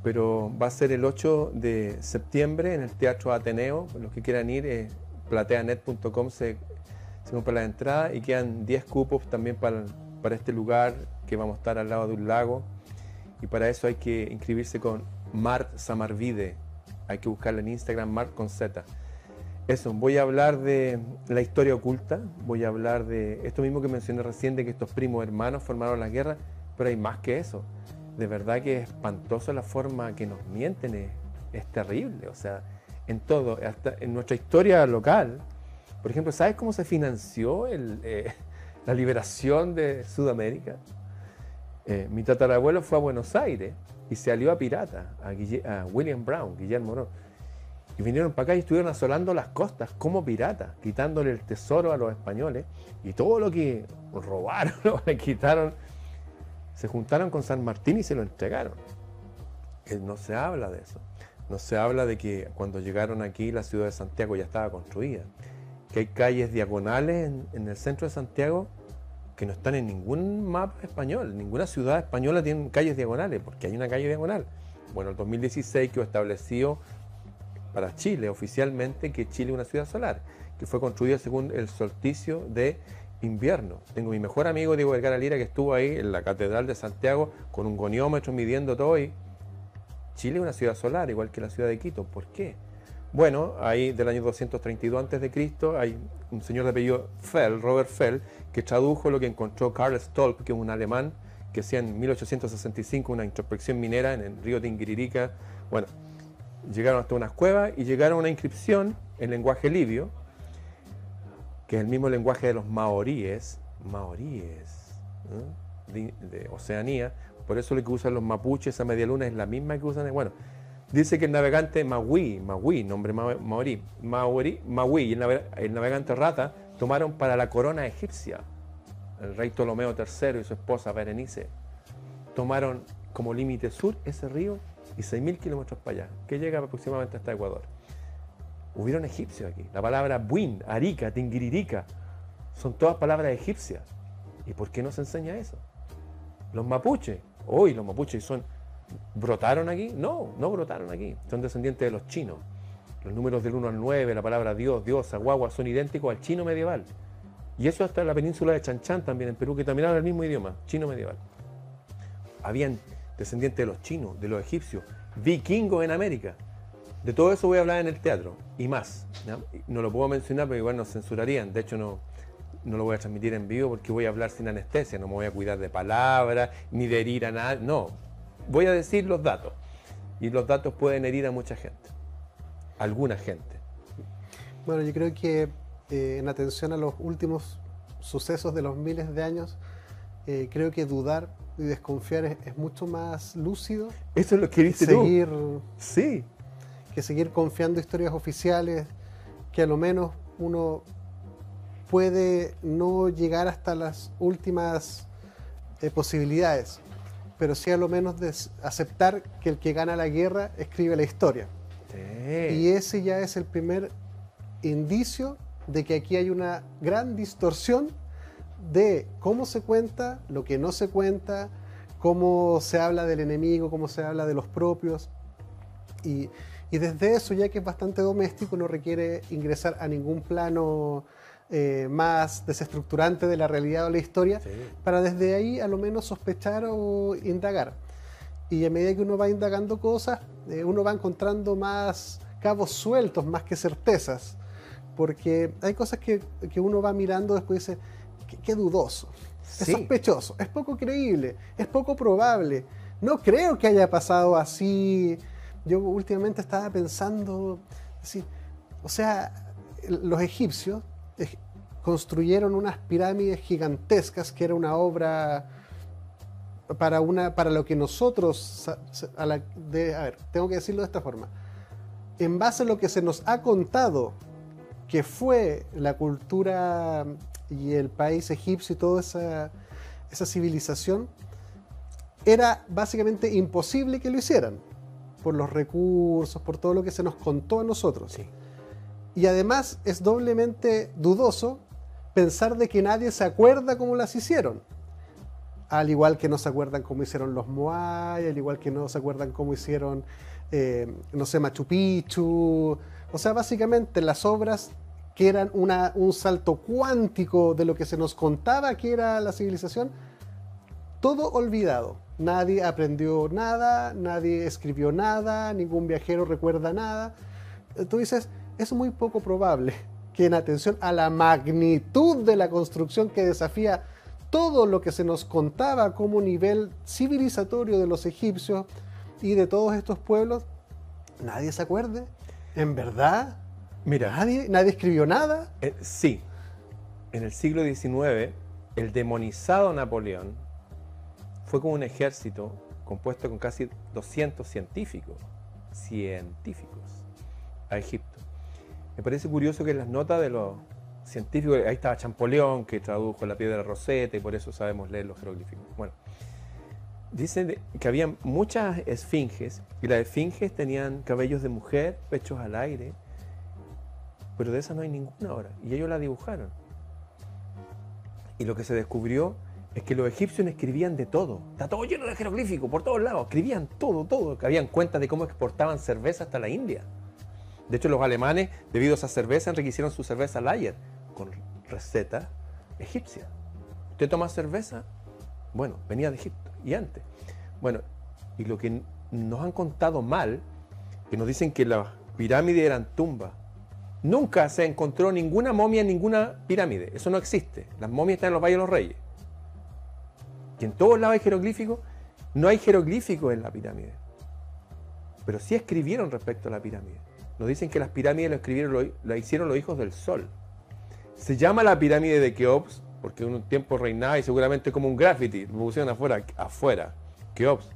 pero va a ser el 8 de septiembre en el Teatro Ateneo. Los que quieran ir, eh, plateanet.com se, se compra la entrada y quedan 10 cupos también para, para este lugar que vamos a estar al lado de un lago. Y para eso hay que inscribirse con Mart Samarvide. Hay que buscarla en Instagram, Mart con Z. Eso, voy a hablar de la historia oculta, voy a hablar de esto mismo que mencioné recién, de que estos primos hermanos formaron la guerra, pero hay más que eso de verdad que es espantosa la forma que nos mienten, es, terrible. O sea, en todo, hasta en nuestra historia local, por ejemplo, ¿sabes cómo se financió eh, la liberación de Sudamérica? Eh, mi tatarabuelo fue a Buenos Aires y se alió a pirata, a, William Brown, Guillermo Brown. Y vinieron para acá y estuvieron asolando las costas como piratas, quitándole el tesoro a los españoles y todo lo que robaron, le quitaron se juntaron con San Martín y se lo entregaron. No se habla de eso. No se habla de que cuando llegaron aquí la ciudad de Santiago ya estaba construida. Que hay calles diagonales en, el centro de Santiago que no están en ningún mapa español. Ninguna ciudad española tiene calles diagonales, porque hay una calle diagonal. Bueno, el 2016 quedó establecido para Chile oficialmente que Chile es una ciudad solar, que fue construida según el solsticio de invierno. Tengo mi mejor amigo Diego Vergara Lira que estuvo ahí en la Catedral de Santiago con un goniómetro midiendo todo y Chile es una ciudad solar, igual que la ciudad de Quito. ¿Por qué? Bueno, ahí del año 232 a.C. hay un señor de apellido Fell, Robert Fell, que tradujo lo que encontró Karl Stolp, que es un alemán que hacía en 1865 una introspección minera en el río Tingiririca. Bueno, llegaron hasta unas cuevas y llegaron a una inscripción en lenguaje libio, que es el mismo lenguaje de los maoríes, maoríes de, Oceanía, por eso lo que usan los mapuches, esa media luna es la misma que usan, bueno, dice que el navegante Maui, Maui, nombre maorí, Maori, Maui y el, navegante Rata tomaron para la corona egipcia, el rey Ptolomeo III y su esposa Berenice, tomaron como límite sur ese río y 6.000 kilómetros para allá, que llega aproximadamente hasta Ecuador. Hubieron egipcios aquí. La palabra buin, arica, tingiririca, son todas palabras egipcias. ¿Y por qué no se enseña eso? Los mapuches, hoy los mapuches son, ¿brotaron aquí? No, no brotaron aquí. Son descendientes de los chinos. Los números del 1 al 9, la palabra Dios, Dios, guagua, son idénticos al chino medieval. Y eso hasta la península de Chanchán también, en Perú, que también habla el mismo idioma, chino medieval. Habían descendientes de los chinos, de los egipcios, vikingos en América. De todo eso voy a hablar en el teatro y más. No lo puedo mencionar porque igual nos censurarían. De hecho, no, no lo voy a transmitir en vivo porque voy a hablar sin anestesia. No me voy a cuidar de palabras ni de herir a nadie. No, voy a decir los datos. Y los datos pueden herir a mucha gente. Alguna gente. Bueno, yo creo que eh, en atención a los últimos sucesos de los miles de años, eh, creo que dudar y desconfiar es, mucho más lúcido. Eso es lo que dice seguir, Sí. Que seguir confiando historias oficiales, que a lo menos uno puede no llegar hasta las últimas eh, posibilidades, pero sí a lo menos de aceptar que el que gana la guerra escribe la historia. Y ese ya es el primer indicio de que aquí hay una gran distorsión de cómo se cuenta, lo que no se cuenta, cómo se habla del enemigo, cómo se habla de los propios. Y, desde eso, ya que es bastante doméstico, no requiere ingresar a ningún plano eh, más desestructurante de la realidad o la historia, para desde ahí a lo menos sospechar o indagar. Y a medida que uno va indagando cosas, eh, uno va encontrando más cabos sueltos, más que certezas porque hay cosas que, uno va mirando después y dice, qué, dudoso, es sospechoso, es poco creíble, es poco probable. No creo que haya pasado así. Yo últimamente estaba pensando, así, o sea, los egipcios construyeron unas pirámides gigantescas que era una obra para, una, para lo que nosotros, a, a ver, tengo que decirlo de esta forma, en base a lo que se nos ha contado que fue la cultura y el país egipcio y toda esa, civilización, era básicamente imposible que lo hicieran, por los recursos, por todo lo que se nos contó a nosotros. Y además es doblemente dudoso pensar de que nadie se acuerda cómo las hicieron. Al igual que no se acuerdan cómo hicieron los Moai, al igual que no se acuerdan cómo hicieron, eh, no sé, Machu Picchu, o sea, básicamente las obras que eran un salto cuántico de lo que se nos contaba que era la civilización, todo olvidado. Nadie aprendió nada, nadie escribió nada, ningún viajero recuerda nada. Tú dices, es muy poco probable que en atención a la magnitud de la construcción que desafía todo lo que se nos contaba como nivel civilizatorio de los egipcios y de todos estos pueblos, nadie se acuerde. ¿En verdad? Mira. ¿Nadie, nadie escribió nada? Eh, sí. En el siglo XIX, el demonizado Napoleón fue como un ejército compuesto con casi 200 científicos, a Egipto. Me parece curioso que las notas de los científicos, ahí estaba Champollion que tradujo la piedra Rosetta y por eso sabemos leer los jeroglíficos. Bueno, dicen que había muchas esfinges y las esfinges tenían cabellos de mujer, pechos al aire, pero de esas no hay ninguna ahora. Y ellos la dibujaron. Y lo que se descubrió es que los egipcios escribían de todo. Está todo lleno de jeroglíficos por todos lados. Escribían todo, todo. Que habían cuentas de cómo exportaban cerveza hasta la India. De hecho, los alemanes, debido a esa cerveza, enriquecieron su cerveza Layer con receta egipcia. ¿Usted toma cerveza? Bueno, venía de Egipto y antes. Bueno, y lo que nos han contado mal, que nos dicen que las pirámides eran tumbas. Nunca se encontró ninguna momia en ninguna pirámide. Eso no existe. Las momias están en los Valles de los Reyes. Y en todos lados hay jeroglíficos. No hay jeroglíficos en la pirámide. Pero sí escribieron respecto a la pirámide. Nos dicen que las pirámides lo escribieron, lo, hicieron los hijos del sol. Se llama la pirámide de Keops porque un tiempo reinaba y seguramente como un graffiti, lo pusieron afuera, afuera, Keops.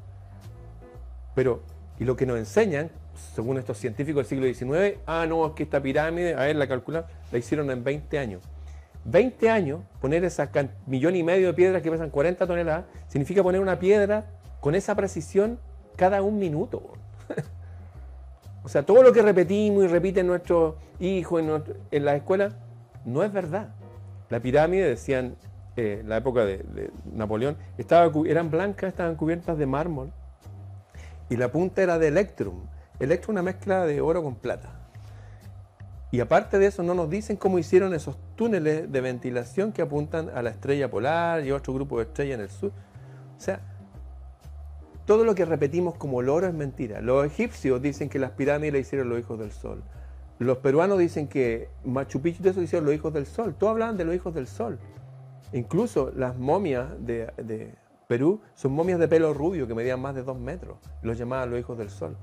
Pero, y lo que nos enseñan, según estos científicos del siglo XIX, ah, no, es que esta pirámide, a ver, la calculan, la hicieron en 20 años. 20 años, poner esa millón y medio de piedras que pesan 40 toneladas, significa poner una piedra con esa precisión cada un minuto. o sea, todo lo que repetimos y repiten nuestros hijos en, en la escuela, no es verdad. La pirámide, decían en eh, la época de, Napoleón, estaba, eran blancas, estaban cubiertas de mármol. Y la punta era de electrum. Electrum una mezcla de oro con plata. Y aparte de eso, no nos dicen cómo hicieron esos túneles de ventilación que apuntan a la estrella polar y otro grupo de estrellas en el sur. O sea, todo lo que repetimos como loro es mentira. Los egipcios dicen que las pirámides las hicieron los hijos del sol. Los peruanos dicen que Machu Picchu de eso hicieron los hijos del sol. Todos hablaban de los hijos del sol. Incluso las momias de, de Perú son momias de pelo rubio que medían más de dos metros. Los llamaban los hijos del sol.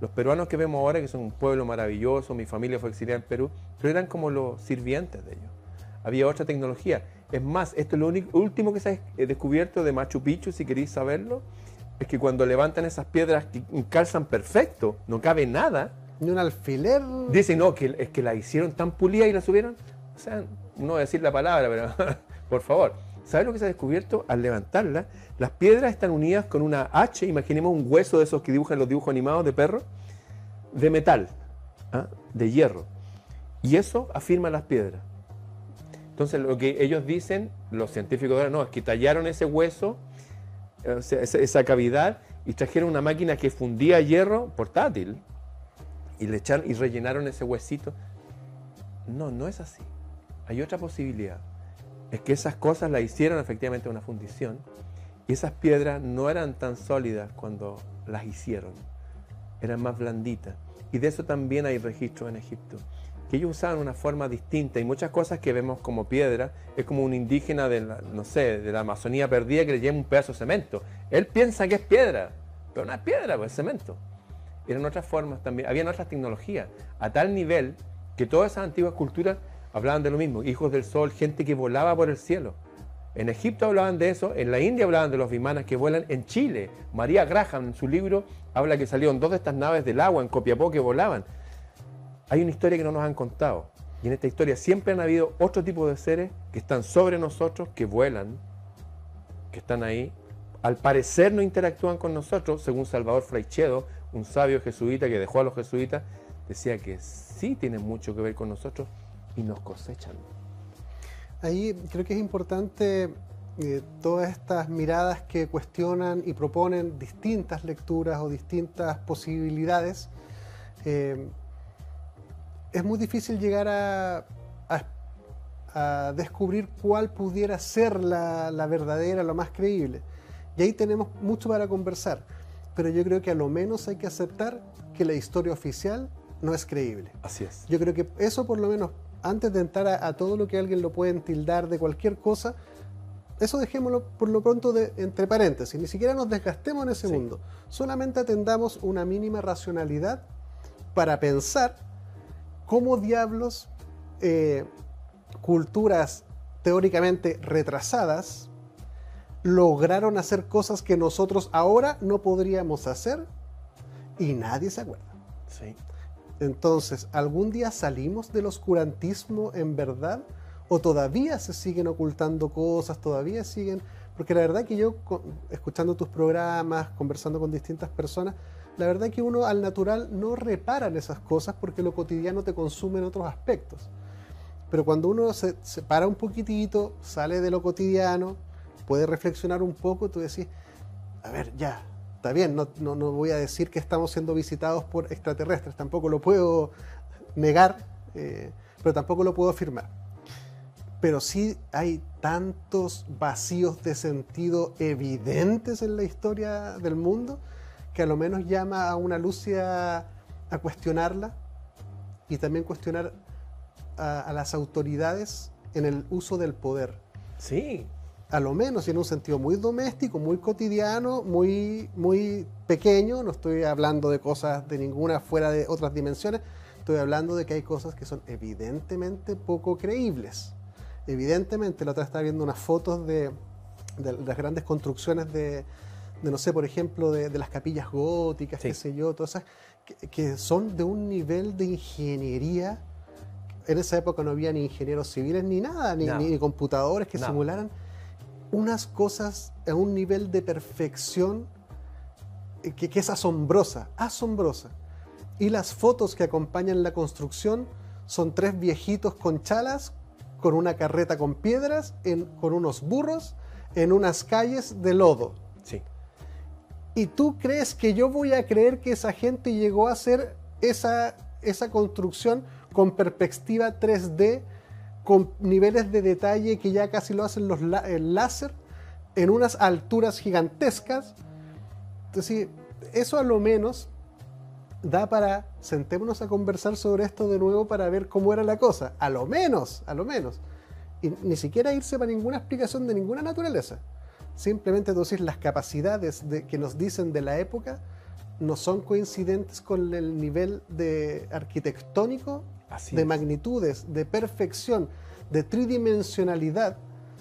Los peruanos que vemos ahora, que son un pueblo maravilloso, mi familia fue exiliada en Perú, pero eran como los sirvientes de ellos. Había otra tecnología. Es más, esto es lo único, último que se ha descubierto de Machu Picchu, si queréis saberlo, es que cuando levantan esas piedras que calzan perfecto, no cabe nada. Ni un alfiler. Dicen, no, que es que la hicieron tan pulida y la subieron. O sea, no voy a decir la palabra, pero por favor. ¿Sabes lo que se ha descubierto? Al levantarla, las piedras están unidas con una H, imaginemos un hueso de esos que dibujan los dibujos animados de perro, de metal, ¿ah? de hierro. Y eso afirma las piedras. Entonces lo que ellos dicen, los científicos ahora, no, es que tallaron ese hueso, esa, cavidad, y trajeron una máquina que fundía hierro portátil, y, le echaron, y rellenaron ese huesito. No, no es así. Hay otra posibilidad es que esas cosas las hicieron efectivamente una fundición y esas piedras no eran tan sólidas cuando las hicieron, eran más blanditas. Y de eso también hay registros en Egipto, que ellos usaban una forma distinta y muchas cosas que vemos como piedra es como un indígena de la, no sé, de la Amazonía perdida que le lleva un pedazo de cemento. Él piensa que es piedra, pero no es piedra, pues es cemento. Eran otras formas también, habían otras tecnologías, a tal nivel que todas esas antiguas culturas hablaban de lo mismo, hijos del sol, gente que volaba por el cielo. En Egipto hablaban de eso, en la India hablaban de los vimanas que vuelan, en Chile, María Graham en su libro habla que salieron dos de estas naves del agua en Copiapó que volaban. Hay una historia que no nos han contado. Y en esta historia siempre han habido otro tipo de seres que están sobre nosotros, que vuelan, que están ahí. Al parecer no interactúan con nosotros, según Salvador Fraichedo, un sabio jesuita que dejó a los jesuitas, decía que sí tienen mucho que ver con nosotros, y nos cosechan. Ahí creo que es importante eh, todas estas miradas que cuestionan y proponen distintas lecturas o distintas posibilidades. Eh, es muy difícil llegar a, descubrir cuál pudiera ser la, la verdadera, lo más creíble. Y ahí tenemos mucho para conversar. Pero yo creo que a lo menos hay que aceptar que la historia oficial no es creíble. Así es. Yo creo que eso por lo menos antes de entrar a, todo lo que alguien lo pueden tildar de cualquier cosa, eso dejémoslo por lo pronto de, entre paréntesis, ni siquiera nos desgastemos en ese mundo, solamente atendamos una mínima racionalidad para pensar cómo diablos eh, culturas teóricamente retrasadas lograron hacer cosas que nosotros ahora no podríamos hacer y nadie se acuerda. Sí. Entonces, ¿algún día salimos del oscurantismo en verdad? ¿O todavía se siguen ocultando cosas? ¿Todavía siguen...? Porque la verdad que yo, escuchando tus programas, conversando con distintas personas, la verdad que uno al natural no repara en esas cosas porque lo cotidiano te consume en otros aspectos. Pero cuando uno se, se para un poquitito, sale de lo cotidiano, puede reflexionar un poco, tú decís, a ver, ya, está bien, no, voy a decir que estamos siendo visitados por extraterrestres, tampoco lo puedo negar, eh, pero tampoco lo puedo afirmar. Pero sí hay tantos vacíos de sentido evidentes en la historia del mundo que a lo menos llama a una Lucia a cuestionarla y también cuestionar a las autoridades en el uso del poder. Sí, a lo menos en un sentido muy doméstico, muy cotidiano, muy, muy pequeño, no estoy hablando de cosas de ninguna fuera de otras dimensiones, estoy hablando de que hay cosas que son evidentemente poco creíbles. Evidentemente, la otra estaba viendo unas fotos de, las grandes construcciones de, no sé, por ejemplo, de, las capillas góticas, qué sé yo, todas esas, que, son de un nivel de ingeniería. En esa época no había ni ingenieros civiles ni nada, ni, ni computadores que simularan unas cosas a un nivel de perfección que, es asombrosa, asombrosa. Y las fotos que acompañan la construcción son tres viejitos con chalas, con una carreta con piedras, con unos burros, en unas calles de lodo. Sí. ¿Y tú crees que yo voy a creer que esa gente llegó a hacer esa, esa construcción con perspectiva 3D, con niveles de detalle que ya casi lo hacen los el láser, en unas alturas gigantescas. Entonces, eso a lo menos da para sentémonos a conversar sobre esto de nuevo para ver cómo era la cosa. A lo menos, a lo menos. Y ni siquiera irse para ninguna explicación de ninguna naturaleza. Simplemente decir las capacidades de, que nos dicen de la época no son coincidentes con el nivel de arquitectónico, de magnitudes, de perfección, de tridimensionalidad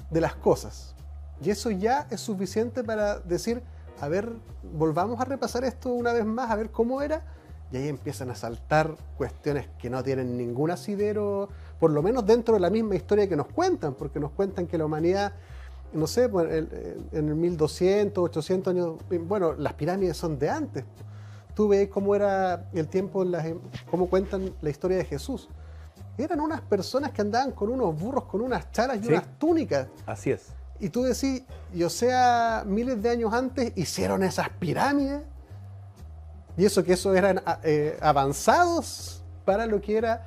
de las cosas. Y eso ya es suficiente para decir, a ver, volvamos a repasar esto una vez más, a ver cómo era. Y ahí empiezan a saltar cuestiones que no tienen ningún asidero, por lo menos dentro de la misma historia que nos cuentan, porque nos cuentan que la humanidad, no sé, en el 1200, 800 años, bueno, las pirámides son de antes. Tú ves cómo era el tiempo, cómo cuentan la historia de Jesús. Eran unas personas que andaban con unos burros, con unas charas y unas túnicas. Así es. Y tú decís, yo sea, miles de años antes hicieron esas pirámides. Y eso que eso eran eh, avanzados para lo que era.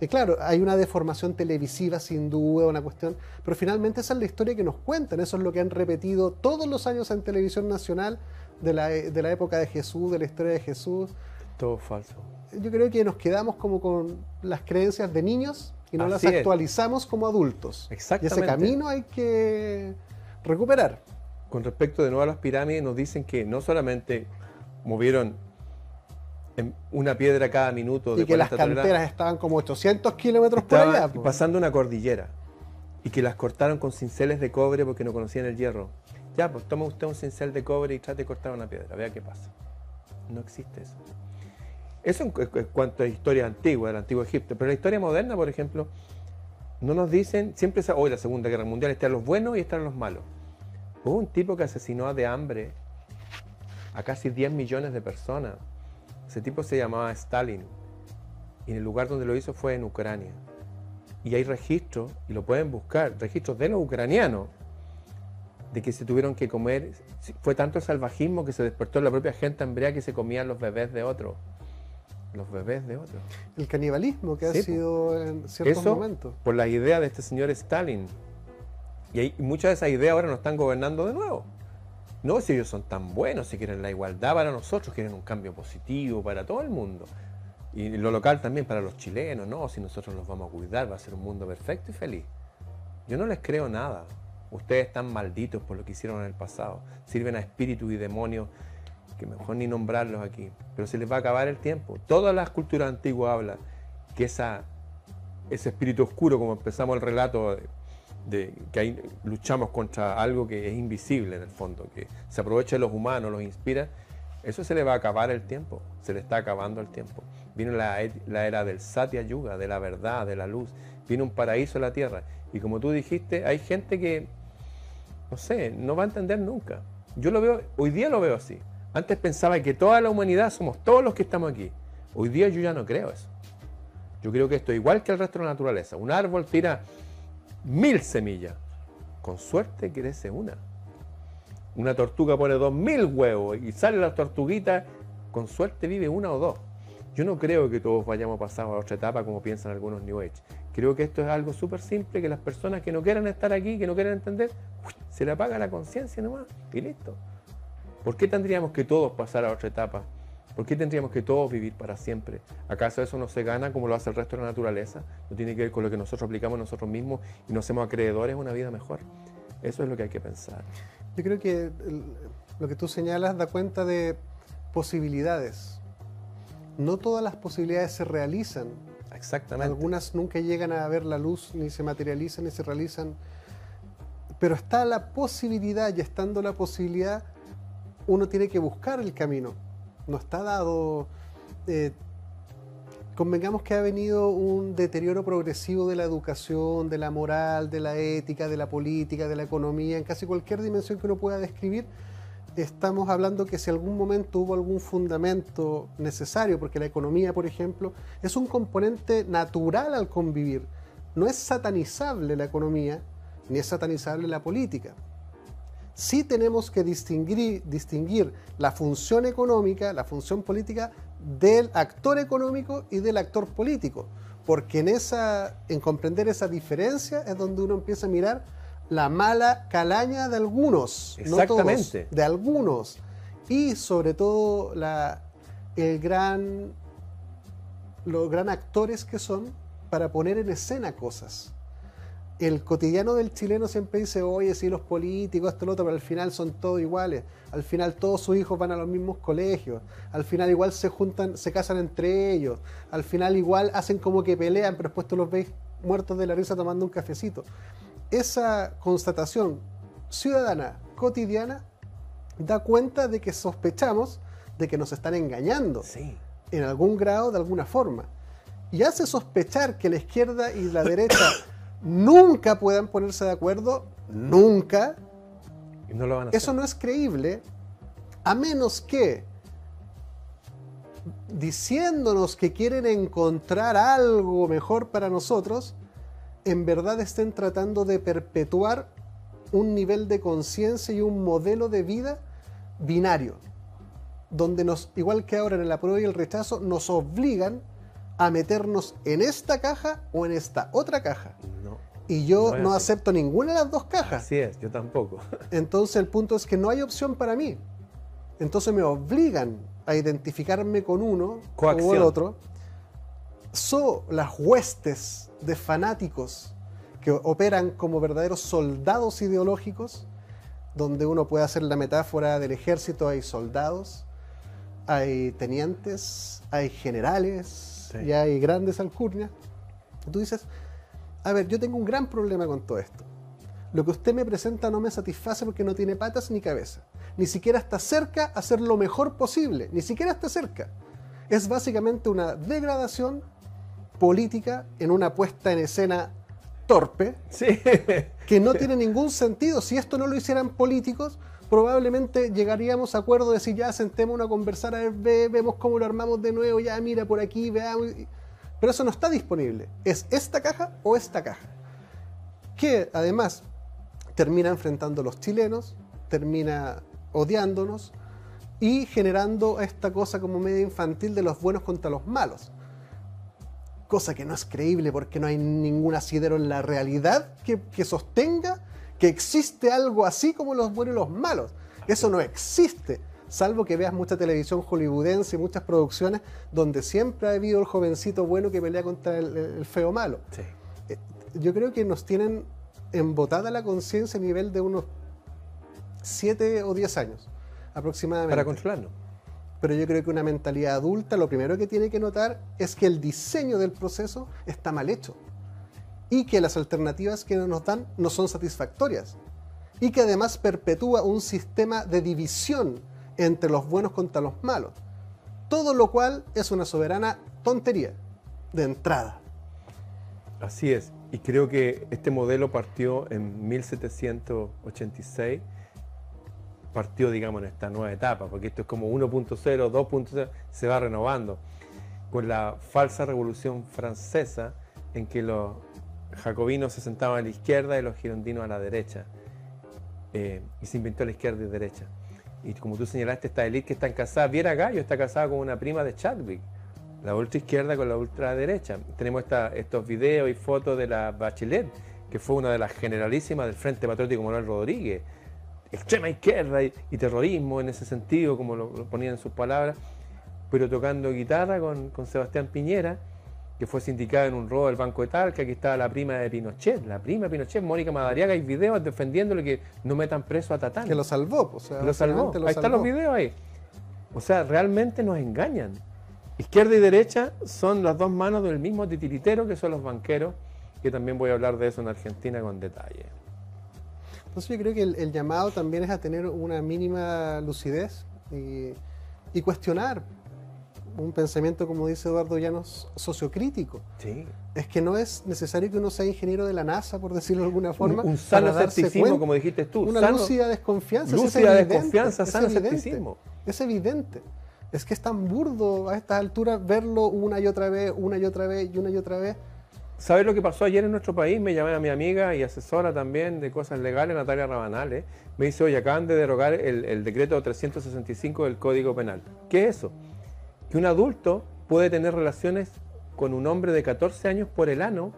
Y claro, hay una deformación televisiva sin duda, una cuestión, pero finalmente esa es la historia que nos cuentan, eso es lo que han repetido todos los años en televisión nacional de la, de la época de Jesús, de la historia de Jesús. Todo falso. Yo creo que nos quedamos como con las creencias de niños y no las actualizamos como adultos. Exactamente. Y ese camino hay que recuperar. Con respecto de nuevo a las pirámides, nos dicen que no solamente movieron una piedra cada minuto. Y que las canteras estaban como 800 kilómetros por allá. Pasando una cordillera. Y que las cortaron con cinceles de cobre porque no conocían el hierro. Ya, pues toma usted un cincel de cobre y trate de cortar una piedra, vea qué pasa. No existe eso. Eso en, cuanto a historia antigua, del antiguo Egipto. Pero la historia moderna, por ejemplo, no nos dicen, siempre hoy la Segunda Guerra Mundial, están los buenos y están los malos. Hubo un tipo que asesinó de hambre a casi 10 millones de personas. Ese tipo se llamaba Stalin. Y el lugar donde lo hizo fue en Ucrania. Y hay registros, y lo pueden buscar, registros de los ucranianos, de que se tuvieron que comer. Fue tanto el salvajismo que se despertó la propia gente hambriada que se comían los bebés de otros los bebés de otros. El canibalismo que ha sido en ciertos Eso, momentos. Por la idea de este señor Stalin. Y, hay, muchas de esas ideas ahora nos están gobernando de nuevo. No si ellos son tan buenos, si quieren la igualdad para nosotros, quieren un cambio positivo para todo el mundo. Y lo local también para los chilenos, no, si nosotros los vamos a cuidar, va a ser un mundo perfecto y feliz. Yo no les creo nada. Ustedes están malditos por lo que hicieron en el pasado. Sirven a espíritus y demonios que mejor ni nombrarlos aquí, pero se les va a acabar el tiempo. Todas las culturas antiguas hablan que esa, ese espíritu oscuro, como empezamos el relato de, que hay, luchamos contra algo que es invisible en el fondo, que se aprovecha de los humanos, los inspira, eso se le va a acabar el tiempo, se le está acabando el tiempo. Vino la, la era del Satya Yuga, de la verdad, de la luz, vino un paraíso en la tierra. Y como tú dijiste, hay gente que, no sé, no va a entender nunca. Yo lo veo, hoy día lo veo así. Antes pensaba que toda la humanidad somos todos los que estamos aquí. Hoy día yo ya no creo eso. Yo creo que esto es igual que el resto de la naturaleza. Un árbol tira mil semillas. Con suerte crece una. Una tortuga pone dos mil huevos y sale la tortuguita. Con suerte vive una o dos. Yo no creo que todos vayamos a pasar a otra etapa como piensan algunos New Age. Creo que esto es algo súper simple, que las personas que no quieran estar aquí, que no quieran entender, se le apaga la conciencia nomás y listo. ¿Por qué tendríamos que todos pasar a otra etapa? ¿Por qué tendríamos que todos vivir para siempre? ¿Acaso eso no se gana como lo hace el resto de la naturaleza? No tiene que ver con lo que nosotros aplicamos nosotros mismos y nos hacemos acreedores a una vida mejor. Eso es lo que hay que pensar. Yo creo que lo que tú señalas da cuenta de posibilidades. No todas las posibilidades se realizan. Exactamente. Algunas nunca llegan a ver la luz, ni se materializan, ni se realizan. Pero está la posibilidad y estando la posibilidad, uno tiene que buscar el camino. No está dado. Eh, convengamos que ha venido un deterioro progresivo de la educación, de la moral, de la ética, de la política, de la economía, en casi cualquier dimensión que uno pueda describir. Estamos hablando que si algún momento hubo algún fundamento necesario, porque la economía, por ejemplo, es un componente natural al convivir. No es satanizable la economía, ni es satanizable la política sí tenemos que distinguir, distinguir la función económica, la función política del actor económico y del actor político. porque en, esa, en comprender esa diferencia es donde uno empieza a mirar la mala calaña de algunos, Exactamente. no todos, de algunos, y sobre todo la, el gran, los gran actores que son para poner en escena cosas. El cotidiano del chileno siempre dice, oye, sí, los políticos, esto, lo otro, pero al final son todos iguales. Al final todos sus hijos van a los mismos colegios. Al final igual se juntan, se casan entre ellos. Al final igual hacen como que pelean, pero después tú los veis muertos de la risa tomando un cafecito. Esa constatación ciudadana, cotidiana, da cuenta de que sospechamos de que nos están engañando Sí. en algún grado, de alguna forma. Y hace sospechar que la izquierda y la derecha nunca puedan ponerse de acuerdo, nunca. Y no lo van a hacer. Eso no es creíble, a menos que diciéndonos que quieren encontrar algo mejor para nosotros, en verdad estén tratando de perpetuar un nivel de conciencia y un modelo de vida binario, donde nos, igual que ahora en el apruebo y el rechazo, nos obligan a meternos en esta caja o en esta otra caja. No. Y yo No acepto ninguna de las dos cajas. Así es, yo tampoco. Entonces el punto es que no hay opción para mí. Entonces me obligan a identificarme con uno o el otro. Son las huestes de fanáticos que operan como verdaderos soldados ideológicos, donde uno puede hacer la metáfora del ejército, hay soldados, hay tenientes, hay generales Sí. y hay grandes alcurnias. Tú dices, a ver, yo tengo un gran problema con todo esto. Lo que usted me presenta no me satisface porque no tiene patas ni cabeza. Ni siquiera está cerca a hacer lo mejor posible. Ni siquiera está cerca. Es básicamente una degradación política en una puesta en escena torpe Sí. que no tiene ningún sentido. Si esto no lo hicieran políticos, probablemente llegaríamos a acuerdo de decir ya sentémonos a conversar, a ver, ve- vemos cómo lo armamos de nuevo, ya mira por aquí, veamos. Pero eso no está disponible. Es esta caja o esta caja. Que además termina enfrentando a los chilenos, termina odiándonos y generando esta cosa como media infantil de los buenos contra los malos cosa que no es creíble porque no hay ningún asidero en la realidad que, que sostenga que existe algo así como los buenos y los malos. Eso no existe, salvo que veas mucha televisión hollywoodense y muchas producciones donde siempre ha habido el jovencito bueno que pelea contra el, el feo malo. Sí. Eh, Yo creo que nos tienen embotada la conciencia a nivel de unos 7 o 10 años aproximadamente Para controlarlo. Pero yo creo que una mentalidad adulta lo primero que tiene que notar es que el diseño del proceso está mal hecho y que las alternativas que nos dan no son satisfactorias y que además perpetúa un sistema de división entre los buenos contra los malos. Todo lo cual es una soberana tontería de entrada. Así es. Y creo que este modelo partió en 1786, partió, digamos, en esta nueva etapa, porque esto es como 1.0, 2.0, se va renovando, con la falsa revolución francesa, en que los jacobinos se sentaban a la izquierda y los girondinos a la derecha. Eh, y se inventó la izquierda y derecha. Y como tú señalaste, esta élite que están casadas, Viera Gallo está casada con una prima de Chadwick, la ultra izquierda con la ultra derecha. Tenemos esta- estos videos y fotos de la Bachelet, que fue una de las generalísimas del Frente Patriótico Manuel Rodríguez. Extrema izquierda y, y terrorismo en ese sentido, como lo, lo ponían en sus palabras, pero tocando guitarra con, con Sebastián Piñera, que fue sindicado en un robo del Banco de Talca, aquí estaba la prima de Pinochet, la prima de Pinochet, Mónica Madariaga, hay videos defendiéndole que no metan preso a Tatán. Que lo salvó. pues, O sea, Lo salvó. lo ahí están los videos ahí. O sea, realmente nos engañan. Izquierda y derecha son las dos manos del mismo titiritero que son los banqueros, que también voy a hablar de eso en Argentina con detalle. Entonces yo creo que el, el llamado también es a tener una mínima lucidez y, y cuestionar un pensamiento, como dice Eduardo Llanos, sociocrítico. Sí. Es que no es necesario que uno sea ingeniero de la NASA, por decirlo de alguna forma. Un, un sano escepticismo, como dijiste tú. Una sano- lúcida desconfianza. si es lúcida evidente, desconfianza, es sano escepticismo. Es evidente. Es que es tan burdo a estas alturas verlo una y otra vez, una y otra vez y una y otra vez. ¿Sabes lo que pasó ayer en nuestro país? Me llamé a mi amiga y asesora también de cosas legales, Natalia Rabanales. Me dice, oye, acaban de derogar el, el decreto 365 del Código Penal. ¿Qué es eso? Que un adulto puede tener relaciones con un hombre de 14 años por el ano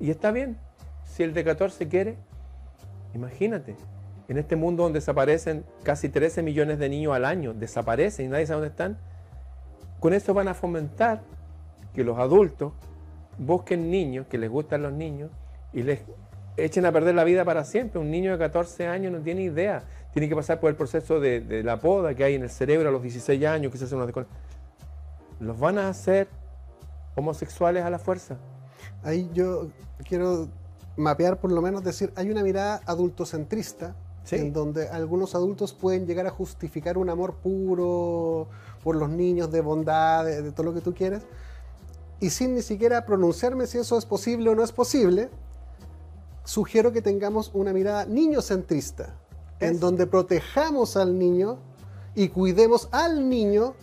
y está bien. Si el de 14 quiere, imagínate. En este mundo donde desaparecen casi 13 millones de niños al año, desaparecen y nadie sabe dónde están, con eso van a fomentar que los adultos busquen niños, que les gustan los niños, y les echen a perder la vida para siempre. Un niño de 14 años no tiene idea. Tiene que pasar por el proceso de, la poda que hay en el cerebro a los 16 años, que se hacen Los van a hacer homosexuales a la fuerza. Ahí yo quiero mapear, por lo menos decir, hay una mirada adultocentrista en donde algunos adultos pueden llegar a justificar un amor puro por los niños, de bondad, de, todo lo que tú quieres, y sin ni siquiera pronunciarme si eso es posible o no es posible, sugiero que tengamos una mirada niñocentrista, en donde protejamos al niño y cuidemos al niño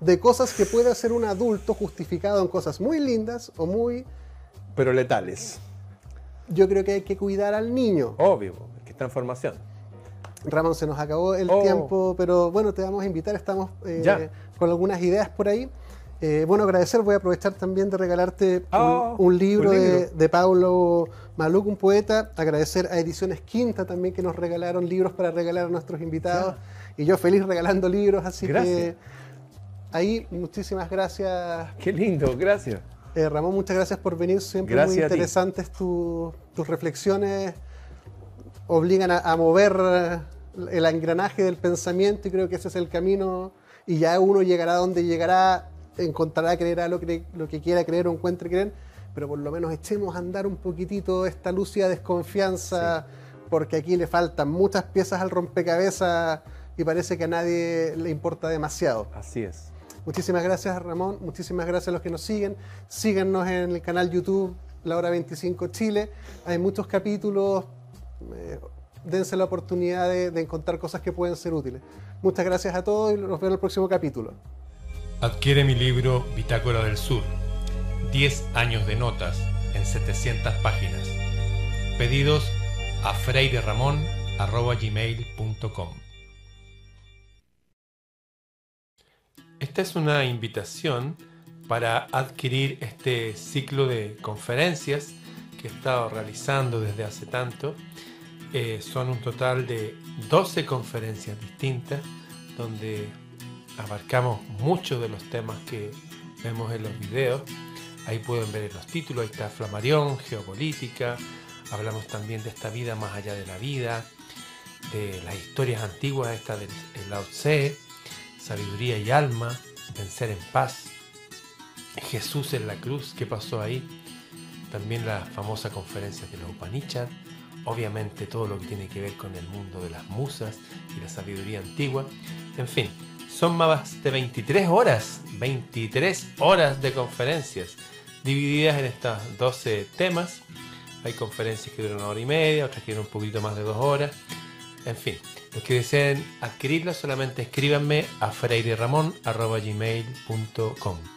de cosas que puede hacer un adulto justificado en cosas muy lindas o muy... Pero letales. Yo creo que hay que cuidar al niño. Obvio, que está en formación. Ramón, se nos acabó el oh. tiempo, pero bueno, te vamos a invitar, estamos eh, con algunas ideas por ahí. Eh, bueno, agradecer, voy a aprovechar también de regalarte un, oh, libro, De, Paulo Maluc, un poeta. Agradecer a Ediciones Quinta también que nos regalaron libros para regalar a nuestros invitados. Y yo feliz regalando libros, así que ahí muchísimas gracias. Qué lindo, gracias. Eh, Ramón, muchas gracias por venir, siempre muy interesantes tus reflexiones obligan a, mover el engranaje del pensamiento y creo que ese es el camino y ya uno llegará donde llegará, encontrará, creerá lo que, lo que quiera creer o encuentre creer, pero por lo menos echemos a andar un poquitito esta lúcida desconfianza, porque aquí le faltan muchas piezas al rompecabezas y parece que a nadie le importa demasiado. Así es. Muchísimas gracias Ramón, muchísimas gracias a los que nos siguen. Síganos en el canal YouTube La Hora 25 Chile. Hay muchos capítulos. Eh, dense la oportunidad de, encontrar cosas que pueden ser útiles. Muchas gracias a todos y nos vemos en el próximo capítulo. Adquiere mi libro Bitácora del Sur. 10 años de notas en 700 páginas. Pedidos a freireramon.com. Esta es una invitación para adquirir este ciclo de conferencias que he estado realizando desde hace tanto eh, son un total de 12 conferencias distintas donde abarcamos muchos de los temas que vemos en los videos. Ahí pueden ver los títulos, ahí está Flamarión, Geopolítica, hablamos también de esta vida más allá de la vida, de las historias antiguas, esta del Lao Tse, Sabiduría y Alma, Vencer en Paz, Jesús en la cruz, ¿qué pasó ahí? También la famosa conferencia de los Upanishads, obviamente todo lo que tiene que ver con el mundo de las musas y la sabiduría antigua. En fin, son más de 23 horas, 23 horas de conferencias divididas en estos 12 temas. Hay conferencias que duran una hora y media, otras que duran un poquito más de dos horas. En fin, los que deseen adquirirlas solamente escríbanme a freireramon.gmail.com